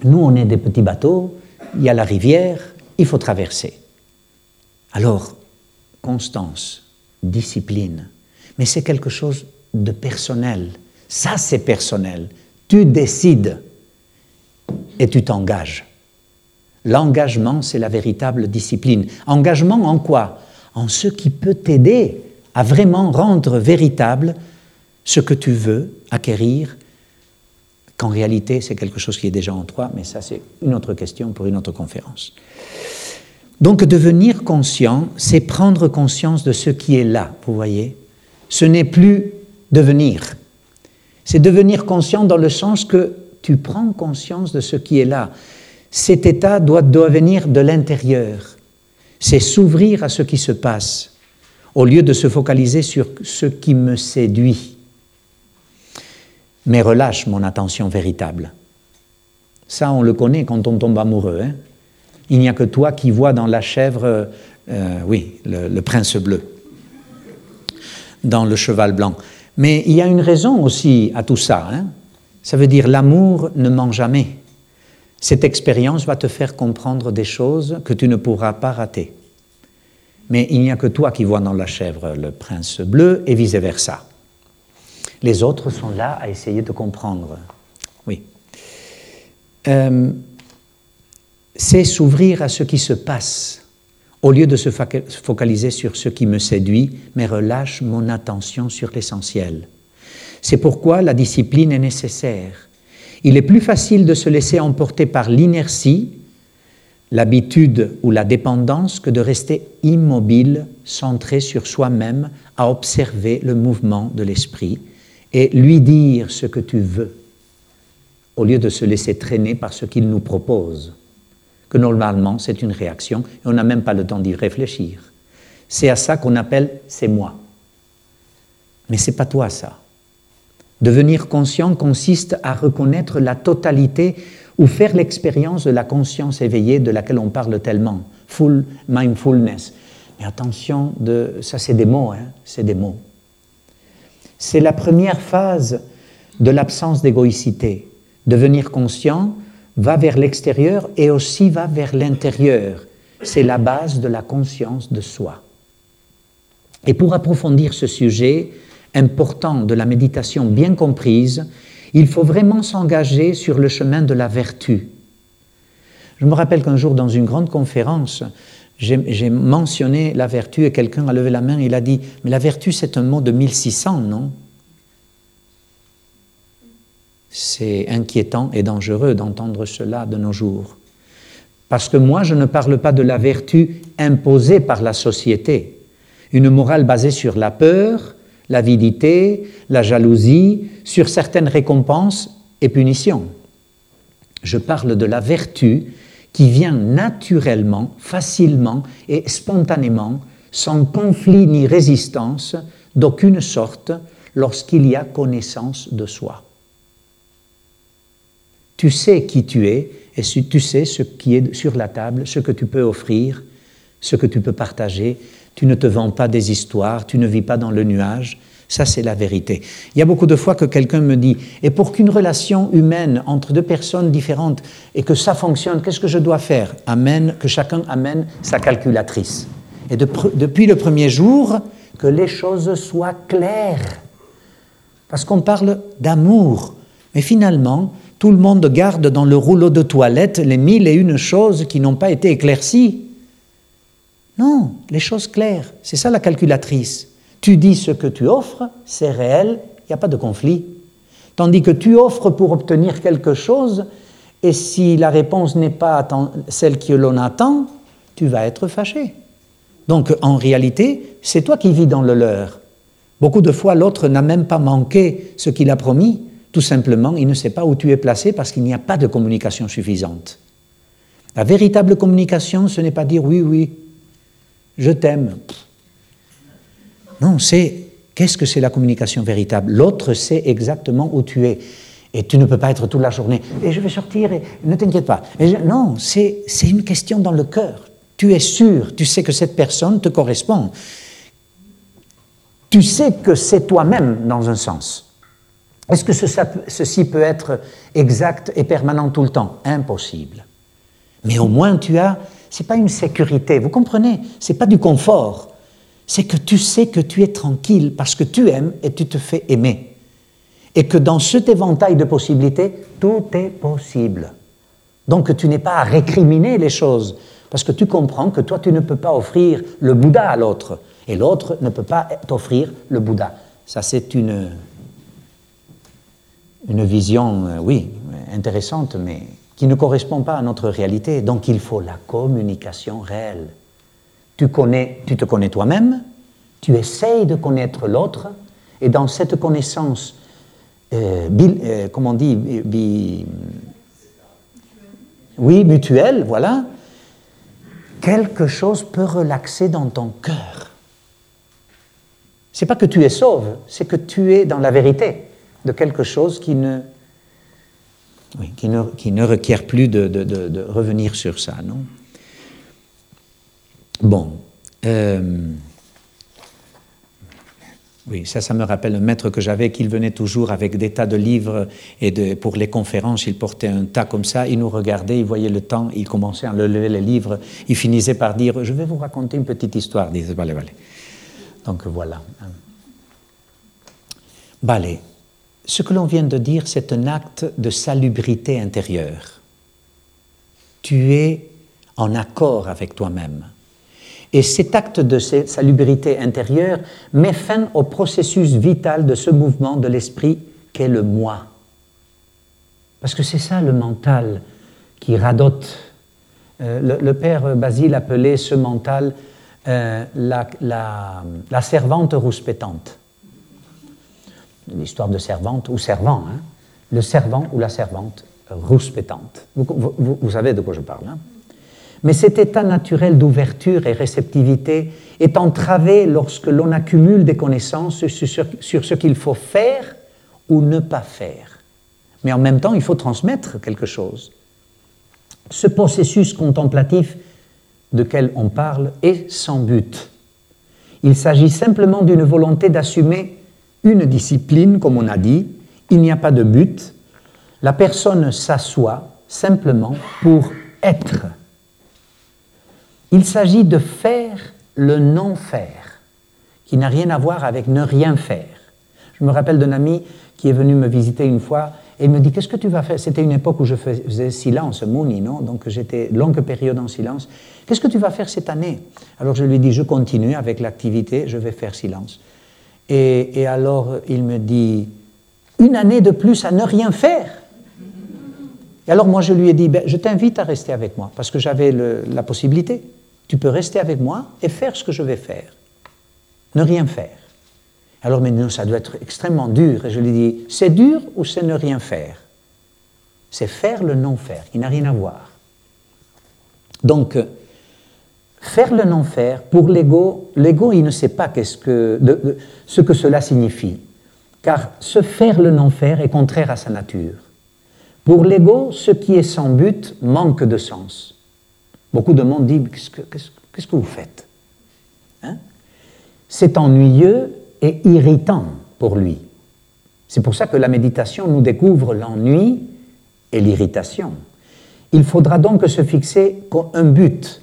nous, on est des petits bateaux, il y a la rivière, il faut traverser. Alors, constance, discipline, mais c'est quelque chose de personnel. Ça, c'est personnel. Tu décides et tu t'engages. L'engagement, c'est la véritable discipline. Engagement en quoi? En ce qui peut t'aider à vraiment rendre véritable ce que tu veux acquérir, qu'en réalité, c'est quelque chose qui est déjà en toi, mais ça, c'est une autre question pour une autre conférence. Donc, devenir conscient, c'est prendre conscience de ce qui est là, vous voyez. Ce n'est plus devenir. C'est devenir conscient dans le sens que tu prends conscience de ce qui est là. Cet état doit, venir de l'intérieur. C'est s'ouvrir à ce qui se passe, au lieu de se focaliser sur ce qui me séduit. Mais relâche mon attention véritable. Ça, on le connaît quand on tombe amoureux. Hein. Il n'y a que toi qui vois dans la chèvre, euh, oui, le prince bleu, dans le cheval blanc. Mais il y a une raison aussi à tout ça. Hein. Ça veut dire l'amour ne ment jamais. Cette expérience va te faire comprendre des choses que tu ne pourras pas rater. Mais il n'y a que toi qui vois dans la chèvre le prince bleu et vice-versa. Les autres sont là à essayer de comprendre. Oui. Euh, c'est s'ouvrir à ce qui se passe au lieu de se focaliser sur ce qui me séduit, mais relâche mon attention sur l'essentiel. C'est pourquoi la discipline est nécessaire. Il est plus facile de se laisser emporter par l'inertie, l'habitude ou la dépendance que de rester immobile, centré sur soi-même, à observer le mouvement de l'esprit et lui dire ce que tu veux, au lieu de se laisser traîner par ce qu'il nous propose que normalement c'est une réaction et on n'a même pas le temps d'y réfléchir. C'est à ça qu'on appelle c'est moi. Mais c'est pas toi ça. Devenir conscient consiste à reconnaître la totalité ou faire l'expérience de la conscience éveillée de laquelle on parle tellement, full mindfulness. Mais attention, de, ça c'est des mots, hein, c'est des mots. C'est la première phase de l'absence d'égoïcité. Devenir conscient, va vers l'extérieur et aussi va vers l'intérieur. C'est la base de la conscience de soi. Et pour approfondir ce sujet important de la méditation bien comprise, il faut vraiment s'engager sur le chemin de la vertu. Je me rappelle qu'un jour, dans une grande conférence, j'ai mentionné la vertu et quelqu'un a levé la main et il a dit, mais la vertu c'est un mot de 1600, non? C'est inquiétant et dangereux d'entendre cela de nos jours. Parce que moi, je ne parle pas de la vertu imposée par la société, une morale basée sur la peur, l'avidité, la jalousie, sur certaines récompenses et punitions. Je parle de la vertu qui vient naturellement, facilement et spontanément, sans conflit ni résistance d'aucune sorte, lorsqu'il y a connaissance de soi. Tu sais qui tu es et tu sais ce qui est sur la table, ce que tu peux offrir, ce que tu peux partager. Tu ne te vends pas des histoires, tu ne vis pas dans le nuage, ça, c'est la vérité. Il y a beaucoup de fois que quelqu'un me dit, et pour qu'une relation humaine entre deux personnes différentes et que ça fonctionne, qu'est-ce que je dois faire? Amène, que chacun amène sa calculatrice. Et depuis le premier jour, que les choses soient claires. Parce qu'on parle d'amour. Mais finalement, tout le monde garde dans le rouleau de toilette les mille et une choses qui n'ont pas été éclaircies. Non, les choses claires. C'est ça la calculatrice. Tu dis ce que tu offres, c'est réel, il n'y a pas de conflit. Tandis que tu offres pour obtenir quelque chose, et si la réponse n'est pas celle que l'on attend, tu vas être fâché. Donc en réalité, c'est toi qui vis dans le leur. Beaucoup de fois, l'autre n'a même pas manqué ce qu'il a promis. Tout simplement, il ne sait pas où tu es placé parce qu'il n'y a pas de communication suffisante. La véritable communication, ce n'est pas dire oui, oui, je t'aime. Non, c'est qu'est-ce que c'est la communication véritable? L'autre sait exactement où tu es. Et tu ne peux pas être toute la journée. Et je vais sortir et ne t'inquiète pas. non, c'est une question dans le cœur. Tu es sûr, tu sais que cette personne te correspond. Tu sais que c'est toi-même dans un sens. Est-ce que ceci peut être exact et permanent tout le temps? Impossible. Mais au moins tu as, c'est pas une sécurité, vous comprenez? C'est pas du confort c'est que tu sais que tu es tranquille parce que tu aimes et tu te fais aimer. Et que dans cet éventail de possibilités, tout est possible. Donc tu n'es pas à récriminer les choses, parce que tu comprends que toi, tu ne peux pas offrir le Bouddha à l'autre, et l'autre ne peut pas t'offrir le Bouddha. Ça, c'est une, une vision, euh, oui, intéressante, mais qui ne correspond pas à notre réalité. Donc il faut la communication réelle. Tu, connais, tu te connais toi-même, tu essayes de connaître l'autre, et dans cette connaissance, euh, euh, comment on dit, oui, mutuelle, voilà, quelque chose peut relaxer dans ton cœur. C'est pas que tu es sauve, c'est que tu es dans la vérité de quelque chose qui ne, qui ne, qui ne requiert plus de, revenir sur ça, non? Bon. Euh, oui, ça, ça me rappelle un maître que j'avais, qu'il venait toujours avec des tas de livres et pour les conférences, il portait un tas comme ça, il nous regardait, il voyait le temps, il commençait à lever les livres, il finissait par dire Je vais vous raconter une petite histoire. Disait, allez, allez. Donc voilà. Balé. Ce que l'on vient de dire, c'est un acte de salubrité intérieure. Tu es en accord avec toi-même. Et cet acte de salubrité intérieure met fin au processus vital de ce mouvement de l'esprit qu'est le moi. Parce que c'est ça le mental qui radote. Euh, le, père Basile appelait ce mental euh, la, la, servante rouspétante. L'histoire de servante ou servant. Hein. Le servant ou la servante rouspétante. Vous, vous savez de quoi je parle. Hein. Mais cet état naturel d'ouverture et réceptivité est entravé lorsque l'on accumule des connaissances sur, ce qu'il faut faire ou ne pas faire. Mais en même temps, il faut transmettre quelque chose. Ce processus contemplatif de quel on parle est sans but. Il s'agit simplement d'une volonté d'assumer une discipline, comme on a dit. Il n'y a pas de but. La personne s'assoit simplement pour être. Il s'agit de faire le non-faire, qui n'a rien à voir avec ne rien faire. Je me rappelle d'un ami qui est venu me visiter une fois Et il me dit, qu'est-ce que tu vas faire? C'était une époque où je faisais silence, Mouni, non? Donc j'étais longue période en silence. Qu'est-ce que tu vas faire cette année? Alors je lui dis, je continue avec l'activité, je vais faire silence. Et, alors il me dit, une année de plus à ne rien faire et alors moi je lui ai dit, ben, je t'invite à rester avec moi, parce que j'avais la possibilité. Tu peux rester avec moi et faire ce que je vais faire. Ne rien faire. Alors maintenant, ça doit être extrêmement dur. Et je lui dis, c'est dur ou c'est ne rien faire? C'est faire le non-faire, il n'a rien à voir. Donc, faire le non-faire, pour l'ego, l'ego, il ne sait pas ce que, ce que cela signifie. Car se faire le non-faire est contraire à sa nature. Pour l'ego, ce qui est sans but manque de sens. Beaucoup de monde dit Qu'est-ce que, vous faites? Hein? C'est ennuyeux et irritant pour lui. C'est pour ça que la méditation nous découvre l'ennui et l'irritation. Il faudra donc se fixer un but,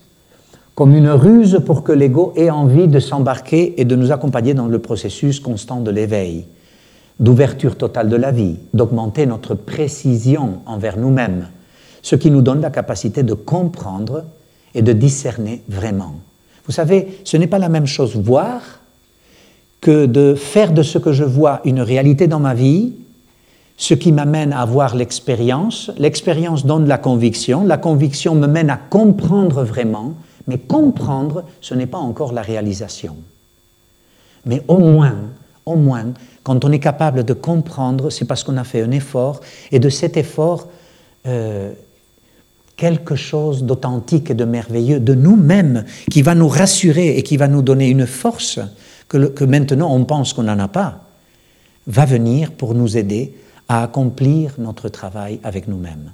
comme une ruse pour que l'ego ait envie de s'embarquer et de nous accompagner dans le processus constant de l'éveil d'ouverture totale de la vie, d'augmenter notre précision envers nous-mêmes, ce qui nous donne la capacité de comprendre et de discerner vraiment. Vous savez, ce n'est pas la même chose voir que de faire de ce que je vois une réalité dans ma vie, ce qui m'amène à voir l'expérience. L'expérience donne la conviction, la conviction me mène à comprendre vraiment, mais comprendre, ce n'est pas encore la réalisation. Mais au moins, au moins, quand on est capable de comprendre, c'est parce qu'on a fait un effort, et de cet effort, euh, quelque chose d'authentique et de merveilleux de nous-mêmes, qui va nous rassurer et qui va nous donner une force que, que maintenant on pense qu'on n'en a pas, va venir pour nous aider à accomplir notre travail avec nous-mêmes.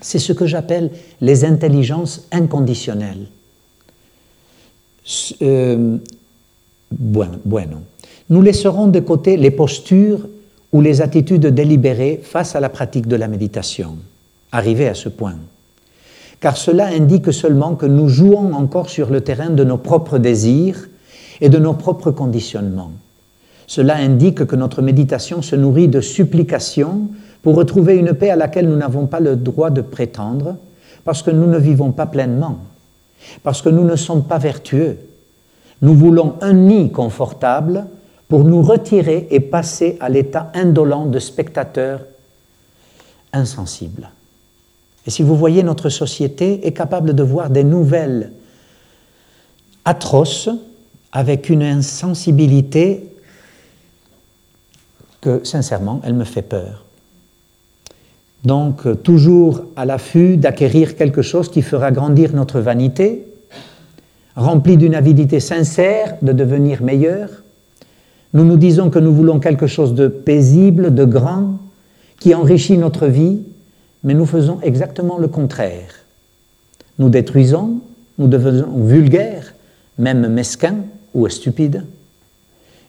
C'est ce que j'appelle les intelligences inconditionnelles. Euh, nous laisserons de côté les postures ou les attitudes délibérées face à la pratique de la méditation, arrivé à ce point. Car cela indique seulement que nous jouons encore sur le terrain de nos propres désirs et de nos propres conditionnements. Cela indique que notre méditation se nourrit de supplications pour retrouver une paix à laquelle nous n'avons pas le droit de prétendre, parce que nous ne vivons pas pleinement, parce que nous ne sommes pas vertueux. Nous voulons un nid confortable pour nous retirer et passer à l'état indolent de spectateur insensible. Et si vous voyez, notre société est capable de voir des nouvelles atroces avec une insensibilité sincèrement, elle me fait peur. Donc, toujours à l'affût d'acquérir quelque chose qui fera grandir notre vanité, rempli d'une avidité sincère de devenir meilleur, nous nous disons que nous voulons quelque chose de paisible, de grand, qui enrichit notre vie, mais nous faisons exactement le contraire. Nous détruisons, nous devenons vulgaires, même mesquins ou stupides.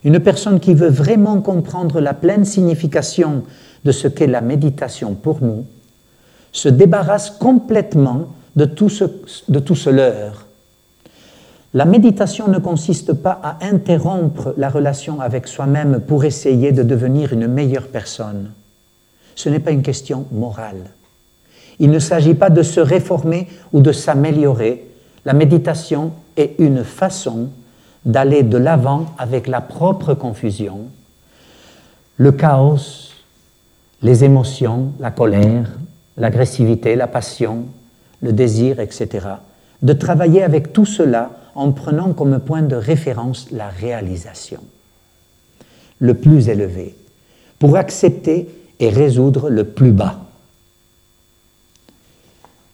Une personne qui veut vraiment comprendre la pleine signification de ce qu'est la méditation pour nous se débarrasse complètement de tout ce, de tout ce leurre la méditation ne consiste pas à interrompre la relation avec soi-même pour essayer de devenir une meilleure personne. Ce n'est pas une question morale. Il ne s'agit pas de se réformer ou de s'améliorer. La méditation est une façon d'aller de l'avant avec la propre confusion, le chaos, les émotions, la colère, l'agressivité, la passion, le désir, etc. De travailler avec tout cela en prenant comme point de référence la réalisation, le plus élevé, pour accepter et résoudre le plus bas.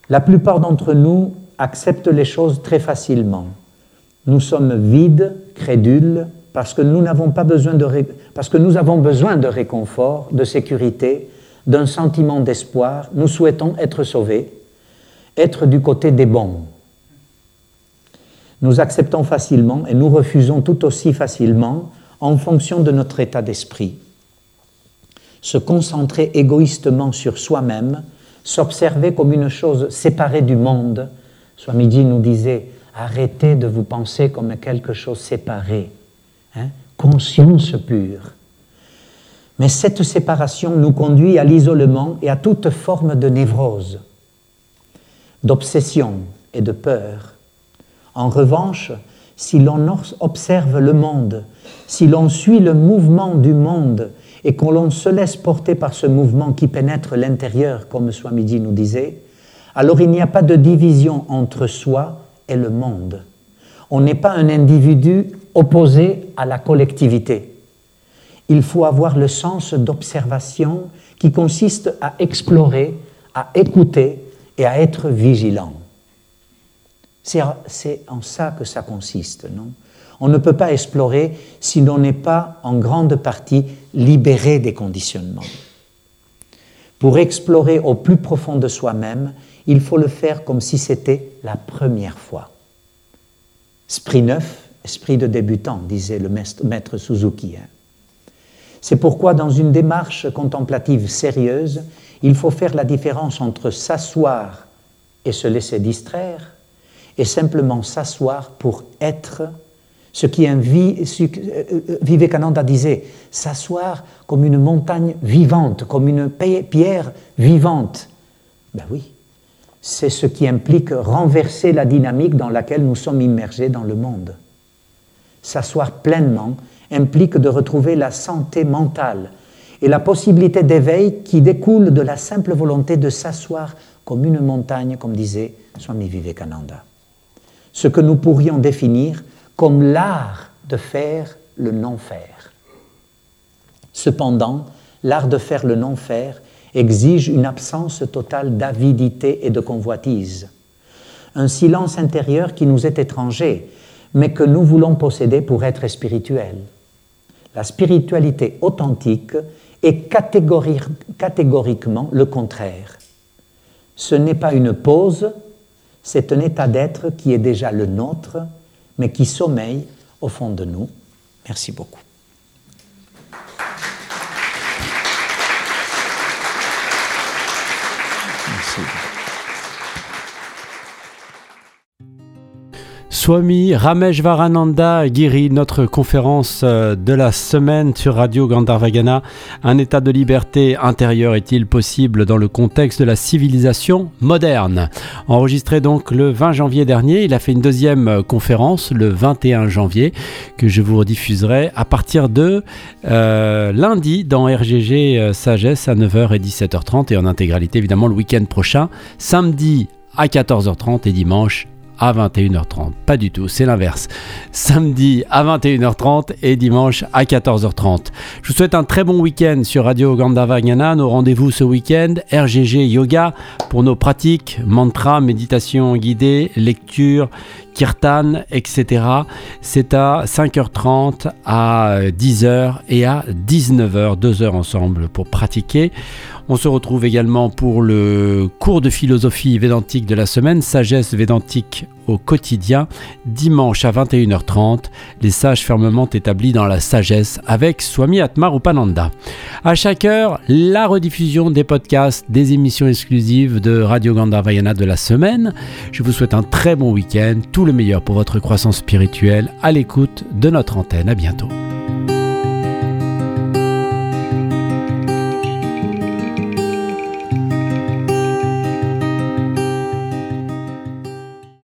La plupart d'entre nous acceptent les choses très facilement. Nous sommes vides, crédules, parce que nous avons besoin de réconfort, de sécurité, d'un sentiment d'espoir. Nous souhaitons être sauvés, être du côté des bons. Nous acceptons facilement et nous refusons tout aussi facilement en fonction de notre état d'esprit. Se concentrer égoïstement sur soi-même, s'observer comme une chose séparée du monde. Swamiji nous disait arrêtez de vous penser comme quelque chose séparé, hein? conscience pure. Mais cette séparation nous conduit à l'isolement et à toute forme de névrose, d'obsession et de peur. En revanche, si l'on observe le monde, si l'on suit le mouvement du monde et qu'on l'on se laisse porter par ce mouvement qui pénètre l'intérieur, comme Swamiji nous disait, alors il n'y a pas de division entre soi et le monde. On n'est pas un individu opposé à la collectivité. Il faut avoir le sens d'observation qui consiste à explorer, à écouter et à être vigilant. C'est en ça que ça consiste, non? On ne peut pas explorer si l'on n'est pas en grande partie libéré des conditionnements. Pour explorer au plus profond de soi-même, il faut le faire comme si c'était la première fois. Esprit neuf, esprit de débutant, disait le maître Suzuki. Hein. C'est pourquoi dans une démarche contemplative sérieuse, il faut faire la différence entre s'asseoir et se laisser distraire et simplement s'asseoir pour être ce qui euh, euh, Vivekananda disait, s'asseoir comme une montagne vivante, comme une pierre vivante. Ben oui, c'est ce qui implique renverser la dynamique dans laquelle nous sommes immergés dans le monde. S'asseoir pleinement implique de retrouver la santé mentale et la possibilité d'éveil qui découle de la simple volonté de s'asseoir comme une montagne, comme disait Swami Vivekananda. Ce que nous pourrions définir comme l'art de faire le non-faire. Cependant, l'art de faire le non-faire exige une absence totale d'avidité et de convoitise, un silence intérieur qui nous est étranger, mais que nous voulons posséder pour être spirituel. La spiritualité authentique est catégoriquement le contraire. Ce n'est pas une pause, c'est un état d'être qui est déjà le nôtre, mais qui sommeille au fond de nous. Merci beaucoup. Swami Rameshvarananda Giri, notre conférence euh, de la semaine sur Radio Gandharvagana. Un état de liberté intérieure est-il possible dans le contexte de la civilisation moderne? Enregistré donc le 20 janvier dernier, il a fait une deuxième euh, conférence le 21 janvier que je vous rediffuserai à partir de euh, lundi dans RGG Sagesse à 9h et 17h30 et en intégralité évidemment le week-end prochain, samedi à 14h30 et dimanche à 21h30. Pas du tout, c'est l'inverse. Samedi à 21h30 et dimanche à 14h30. Je vous souhaite un très bon week-end sur Radio Gandavagana. Nos rendez-vous ce week-end, RGG Yoga pour nos pratiques, mantra, méditation guidée, lecture, kirtan, etc. C'est à 5h30, à 10h et à 19h, deux heures ensemble pour pratiquer. On se retrouve également pour le cours de philosophie védantique de la semaine, sagesse védantique au quotidien, dimanche à 21h30, les sages fermement établis dans la sagesse avec Swami Atmar Upananda. À chaque heure, la rediffusion des podcasts, des émissions exclusives de Radio Gandharvayana de la semaine. Je vous souhaite un très bon week-end, tout le meilleur pour votre croissance spirituelle à l'écoute de notre antenne. À bientôt.